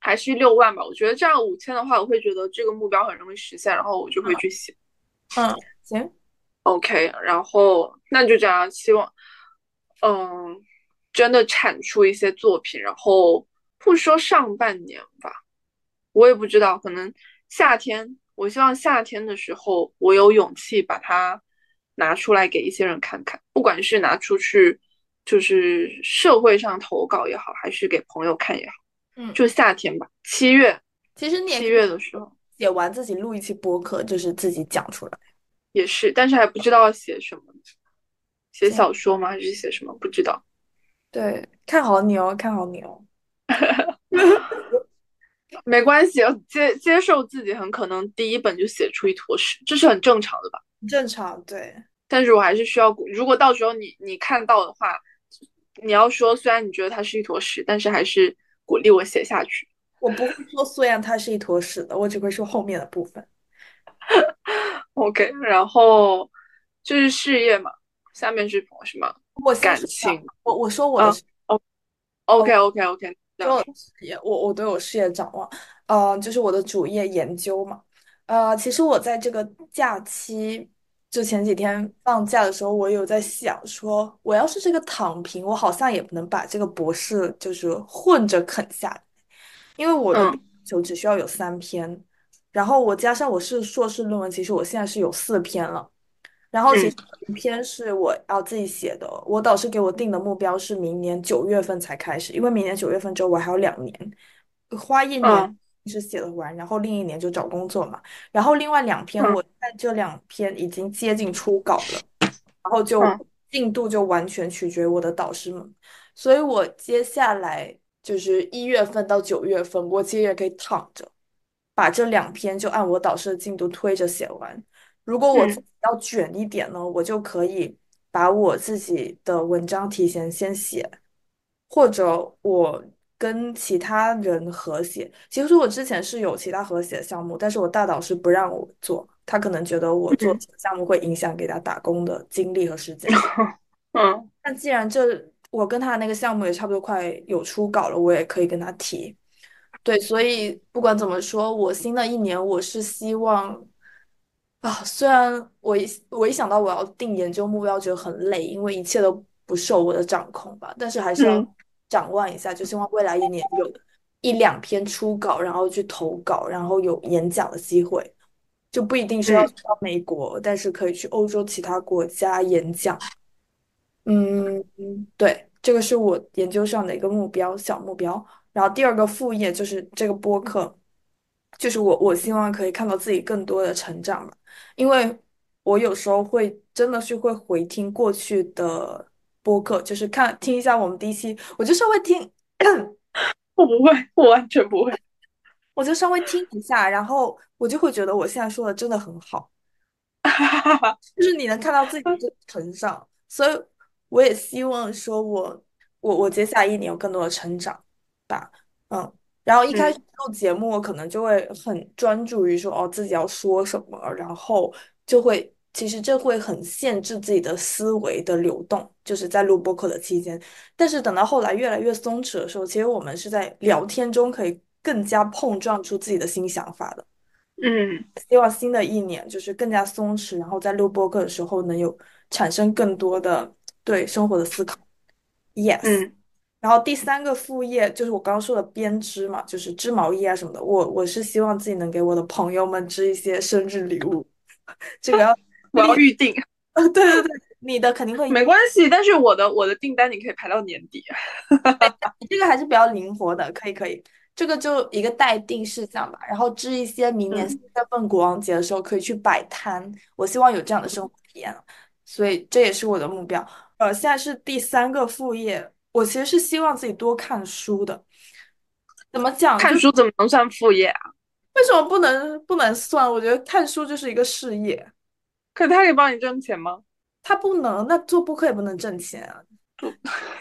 还是六万吧？我觉得这样五千的话，我会觉得这个目标很容易实现，然后我就会去写。嗯，行，OK。然后那就这样，希望，嗯，真的产出一些作品。然后不说上半年吧，我也不知道，可能夏天，我希望夏天的时候，我有勇气把它拿出来给一些人看看，不管是拿出去。就是社会上投稿也好，还是给朋友看也好，嗯，就夏天吧，七月。其实你七月的时候写完自己录一期播客，就是自己讲出来。也是，但是还不知道写什么，写小说吗？还是写什么？不知道。对，看好你哦，看好你哦。(laughs) 没关系，接接受自己很可能第一本就写出一坨屎，这是很正常的吧？正常，对。但是我还是需要，如果到时候你你看到的话。你要说，虽然你觉得它是一坨屎，但是还是鼓励我写下去。我不会说虽然它是一坨屎的，我只会说后面的部分。(laughs) OK，然后就是事业嘛，下面是什么？我感情。我我说我的。哦，OK OK OK，做事业，我我对我事业展望，呃，就是我的主业研究嘛。呃，其实我在这个假期，就前几天放假的时候，我有在想说，我要是这个躺平，我好像也不能把这个博士就是混着啃下来，因为我的就只需要有三篇，然后我加上我是硕士论文，其实我现在是有四篇了。然后其实一篇是我要自己写的，我导师给我定的目标是明年九月份才开始，因为明年九月份之后我还有两年，花一年是写了完，然后另一年就找工作嘛。然后另外两篇我在这两篇已经接近初稿了，然后就进度就完全取决于我的导师们，所以我接下来就是一月份到九月份，我其实也可以躺着，把这两篇就按我导师的进度推着写完。如果我要卷一点呢，我就可以把我自己的文章提前先写，或者我跟其他人合写。其实我之前是有其他合写项目，但是我大导师不让我做，他可能觉得我做项目会影响给他打工的精力和时间。(laughs) 嗯，那既然这我跟他那个项目也差不多快有初稿了，我也可以跟他提。对，所以不管怎么说，我新的一年我是希望。啊，虽然我一我一想到我要定研究目标，觉得很累，因为一切都不受我的掌控吧。但是还是要展望一下，就希望未来一年有一两篇初稿，然后去投稿，然后有演讲的机会，就不一定是要去到美国，但是可以去欧洲其他国家演讲。嗯，对，这个是我研究上的一个目标，小目标。然后第二个副业就是这个播客。就是我，我希望可以看到自己更多的成长吧，因为我有时候会真的是会回听过去的播客，就是看听一下我们第一期，我就稍微听，(laughs) 我不会，我完全不会，(laughs) 我就稍微听一下，然后我就会觉得我现在说的真的很好，(laughs) 就是你能看到自己的成长，所以我也希望说我我我接下来一年有更多的成长吧，嗯。然后一开始录节目，我可能就会很专注于说哦自己要说什么，然后就会其实这会很限制自己的思维的流动，就是在录播课的期间。但是等到后来越来越松弛的时候，其实我们是在聊天中可以更加碰撞出自己的新想法的。嗯，希望新的一年就是更加松弛，然后在录播课的时候能有产生更多的对生活的思考。Yes。嗯。然后第三个副业就是我刚刚说的编织嘛，就是织毛衣啊什么的。我我是希望自己能给我的朋友们织一些生日礼物，(laughs) 这个要我要预定。(laughs) 对对对，你的肯定会没关系，但是我的我的订单你可以排到年底。(laughs) 你这个还是比较灵活的，可以可以，这个就一个待定事项吧。然后织一些明年四月份国王节的时候可以去摆摊，我希望有这样的生活体验，所以这也是我的目标。呃，现在是第三个副业。我其实是希望自己多看书的，怎么讲？看书怎么能算副业啊？为什么不能不能算？我觉得看书就是一个事业。可他可以帮你挣钱吗？他不能，那做播客也不能挣钱啊。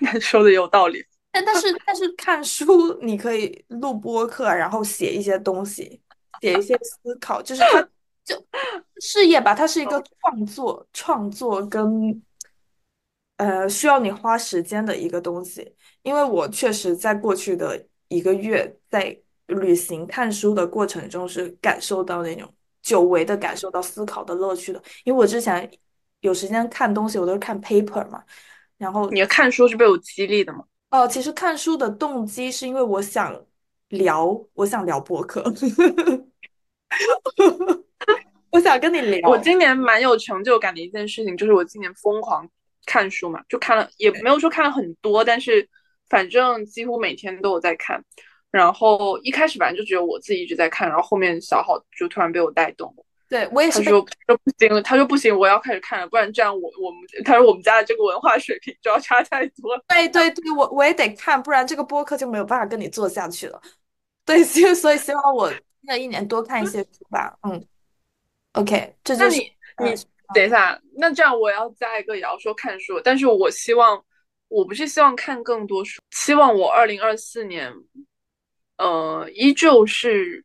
他说的有道理。但但是但是看书你可以录播客，然后写一些东西，写一些思考，就是他 (laughs) 就事业吧，它是一个创作，创作跟。呃，需要你花时间的一个东西，因为我确实在过去的一个月在旅行看书的过程中是感受到那种久违的感受到思考的乐趣的。因为我之前有时间看东西，我都是看 paper 嘛，然后你看书是被我激励的吗？哦，其实看书的动机是因为我想聊，我想聊博客，(laughs) 我想跟你聊。我今年蛮有成就感的一件事情就是我今年疯狂。看书嘛，就看了，也没有说看了很多，但是反正几乎每天都有在看。然后一开始反正就只有我自己一直在看，然后后面小好就突然被我带动了。对我也是。他说说不行，他说不行，我要开始看了，不然这样我我们他说我们家的这个文化水平就要差太多。对对对，我我也得看，不然这个播客就没有办法跟你做下去了。对，所以所以希望我那一年多看一些书吧。嗯，OK，这就是你你。等一下，那这样我要加一个，也要说看书。但是我希望，我不是希望看更多书，希望我二零二四年，呃，依旧是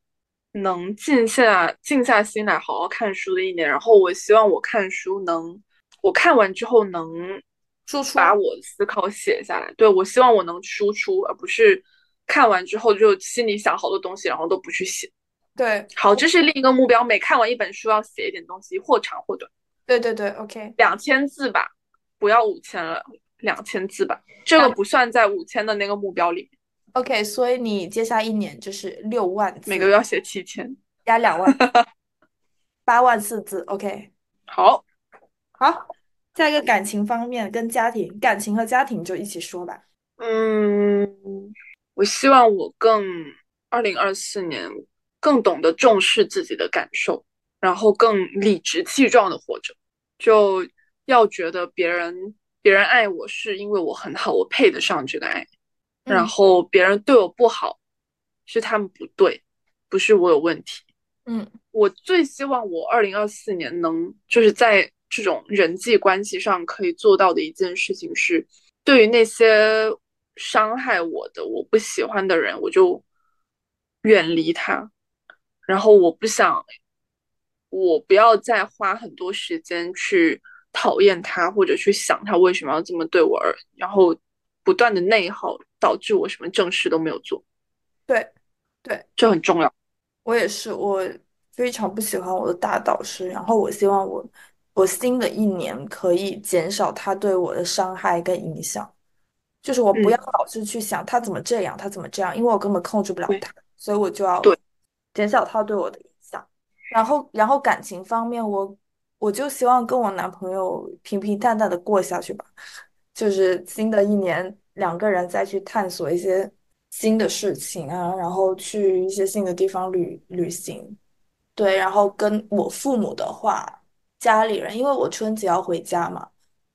能静下静下心来好好看书的一年。然后我希望我看书能，我看完之后能输出，把我的思考写下来。对我希望我能输出，而不是看完之后就心里想好多东西，然后都不去写。对，好，这是另一个目标。每看完一本书要写一点东西，或长或短。对对对，OK，两千字吧，不要五千了，两千字吧，这个不算在五千的那个目标里面。OK，所以你接下一年就是六万字，每个月要写七千，加两万，(laughs) 八万四字。OK，好，好，下一个感情方面跟家庭，感情和家庭就一起说吧。嗯，我希望我更二零二四年更懂得重视自己的感受，然后更理直气壮的活着，就要觉得别人别人爱我是因为我很好，我配得上这个爱。然后别人对我不好，是他们不对，不是我有问题。嗯，我最希望我二零二四年能就是在这种人际关系上可以做到的一件事情是，对于那些伤害我的、我不喜欢的人，我就远离他。然后我不想，我不要再花很多时间去讨厌他，或者去想他为什么要这么对我，而然后不断的内耗。导致我什么正事都没有做，对，对，这很重要。我也是，我非常不喜欢我的大导师，然后我希望我，我新的一年可以减少他对我的伤害跟影响，就是我不要老是去想他怎么这样，他怎么这样，因为我根本控制不了他，所以我就要减少他对我的影响。然后，然后感情方面，我我就希望跟我男朋友平平淡淡的过下去吧，就是新的一年。两个人再去探索一些新的事情啊，然后去一些新的地方旅旅行，对，然后跟我父母的话，家里人，因为我春节要回家嘛，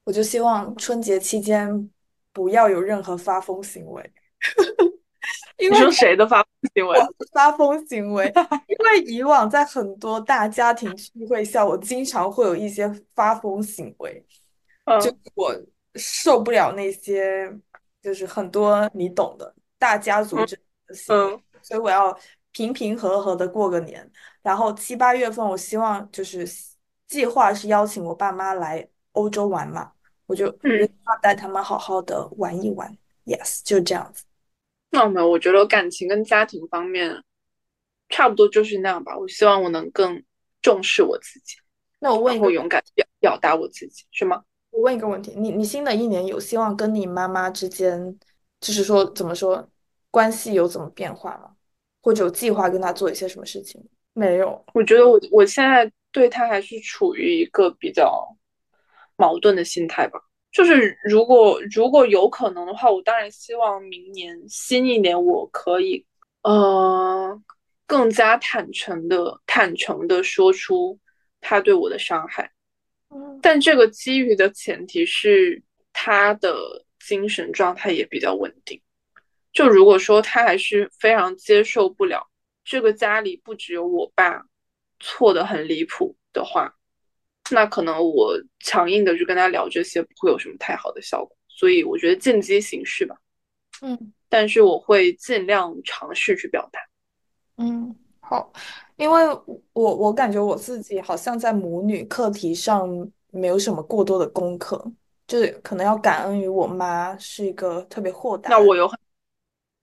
我就希望春节期间不要有任何发疯行为。(laughs) 你说谁的发疯行为？(laughs) 发疯行为，因为以往在很多大家庭聚会下，我经常会有一些发疯行为，就我受不了那些。就是很多你懂的大家族这嗯，所以我要平平和和的过个年。然后七八月份，我希望就是计划是邀请我爸妈来欧洲玩嘛，我就要带他们好好的玩一玩。Yes，就这样子。那没有，我觉得感情跟家庭方面差不多就是那样吧。我希望我能更重视我自己，那我问一个，勇敢表表达我自己，是吗？我问一个问题，你你新的一年有希望跟你妈妈之间，就是说怎么说，关系有怎么变化吗？或者有计划跟她做一些什么事情？没有。我觉得我我现在对她还是处于一个比较矛盾的心态吧。就是如果如果有可能的话，我当然希望明年新一年我可以呃更加坦诚的坦诚的说出他对我的伤害。但这个基于的前提是他的精神状态也比较稳定。就如果说他还是非常接受不了这个家里不只有我爸错的很离谱的话，那可能我强硬的去跟他聊这些不会有什么太好的效果。所以我觉得见机行事吧。嗯，但是我会尽量尝试去表达。嗯，好。因为我我感觉我自己好像在母女课题上没有什么过多的功课，就是可能要感恩于我妈是一个特别豁达。那我有很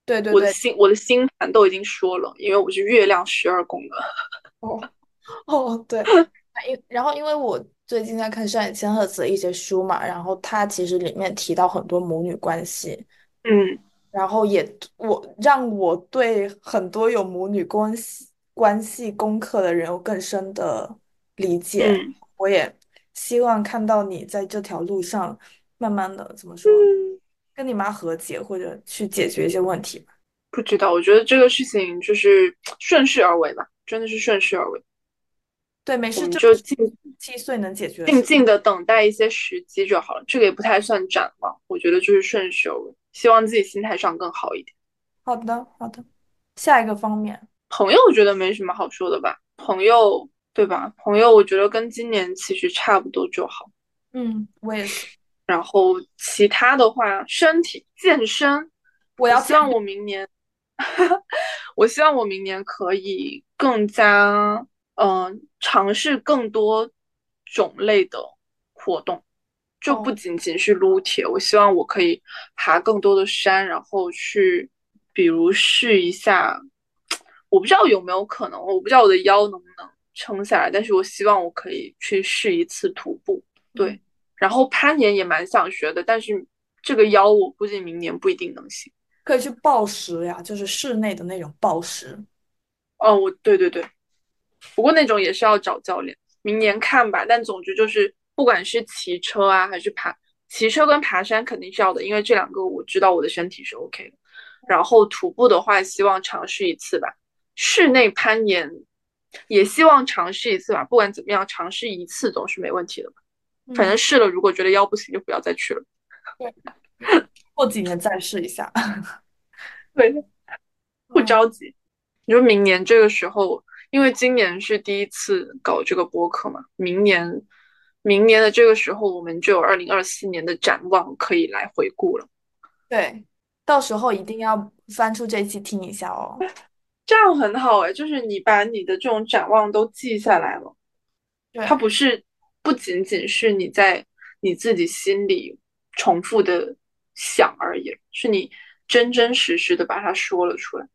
对对对，我的星我的星盘都已经说了，因为我是月亮十二宫的。哦哦对，(laughs) 因然后因为我最近在看上野千鹤子的一些书嘛，然后他其实里面提到很多母女关系，嗯，然后也我让我对很多有母女关系。关系功课的人有更深的理解，我也希望看到你在这条路上慢慢的怎么说，跟你妈和解或者去解决一些问题吧。不知道，我觉得这个事情就是顺势而为吧，真的是顺势而为。对，没事，就尽七岁能解决，静静的等待一些时机就好了。这个也不太算展望，我觉得就是顺势而为，希望自己心态上更好一点。好的，好的，下一个方面。朋友，我觉得没什么好说的吧。朋友，对吧？朋友，我觉得跟今年其实差不多就好。嗯，我也是。然后其他的话，身体健身，我要希望我明年，(laughs) 我希望我明年可以更加，嗯，尝试更多种类的活动，就不仅仅是撸铁。我希望我可以爬更多的山，然后去。比如试一下，我不知道有没有可能，我不知道我的腰能不能撑下来，但是我希望我可以去试一次徒步。对，然后攀岩也蛮想学的，但是这个腰我估计明年不一定能行。可以去暴食呀，就是室内的那种暴食。哦，我对对对，不过那种也是要找教练，明年看吧。但总之就是，不管是骑车啊，还是爬，骑车跟爬山肯定是要的，因为这两个我知道我的身体是 OK 的。然后徒步的话，希望尝试一次吧。室内攀岩也希望尝试一次吧。不管怎么样，尝试一次总是没问题的吧。反正试了，如果觉得腰不行，就不要再去了。对。过几年再试一下，对，(laughs) 不着急。你说明年这个时候，因为今年是第一次搞这个播客嘛，明年，明年的这个时候，我们就有二零二四年的展望可以来回顾了。对，到时候一定要翻出这期听一下哦。这样很好哎，就是你把你的这种展望都记下来了，它不是不仅仅是你在你自己心里重复的。想而已，是你真真实实的把它说了出来。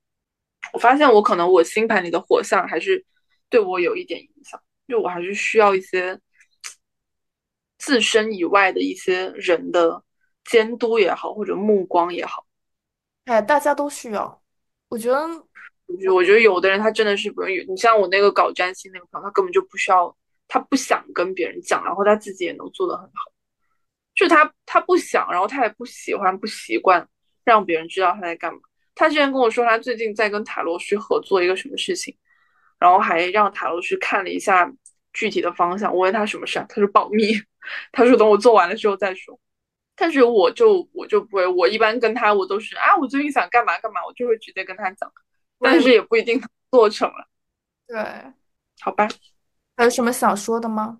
我发现我可能我星盘里的火象还是对我有一点影响，就我还是需要一些自身以外的一些人的监督也好，或者目光也好。哎，大家都需要。我觉得，我觉得，有的人他真的是不用。你像我那个搞占星那个朋友，他根本就不需要，他不想跟别人讲，然后他自己也能做得很好。就他他不想，然后他也不喜欢不习惯让别人知道他在干嘛。他之前跟我说，他最近在跟塔罗师合作一个什么事情，然后还让塔罗师看了一下具体的方向。我问他什么事，他说保密，(laughs) 他说等我做完了之后再说。但是我就我就不会，我一般跟他我都是啊，我最近想干嘛干嘛，我就会直接跟他讲，但是也不一定做成了。(laughs) 对，好吧，还有什么想说的吗？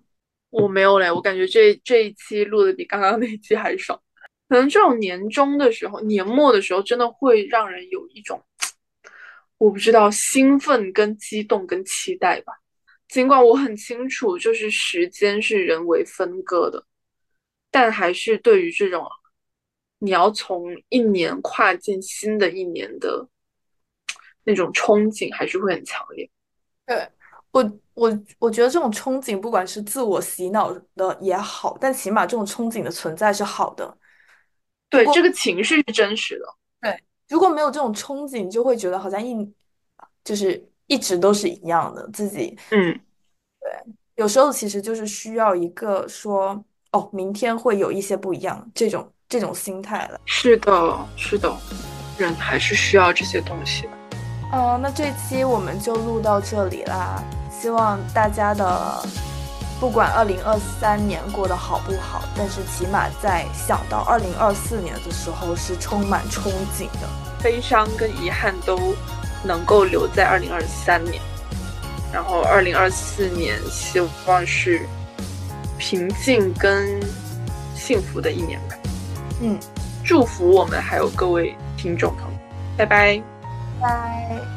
我没有嘞，我感觉这这一期录的比刚刚那一期还少。可能这种年终的时候、年末的时候，真的会让人有一种我不知道兴奋、跟激动、跟期待吧。尽管我很清楚，就是时间是人为分割的，但还是对于这种你要从一年跨进新的一年的那种憧憬，还是会很强烈。对。我我我觉得这种憧憬，不管是自我洗脑的也好，但起码这种憧憬的存在是好的。对，这个情绪是真实的。对，如果没有这种憧憬，就会觉得好像一就是一直都是一样的自己。嗯，对，有时候其实就是需要一个说哦，明天会有一些不一样这种这种心态了。是的，是的，人还是需要这些东西的。哦，那这期我们就录到这里啦。希望大家的不管二零二三年过得好不好，但是起码在想到二零二四年的时候是充满憧憬的。悲伤跟遗憾都能够留在二零二三年，然后二零二四年希望是平静跟幸福的一年吧。嗯，祝福我们还有各位听众朋友，拜拜，拜。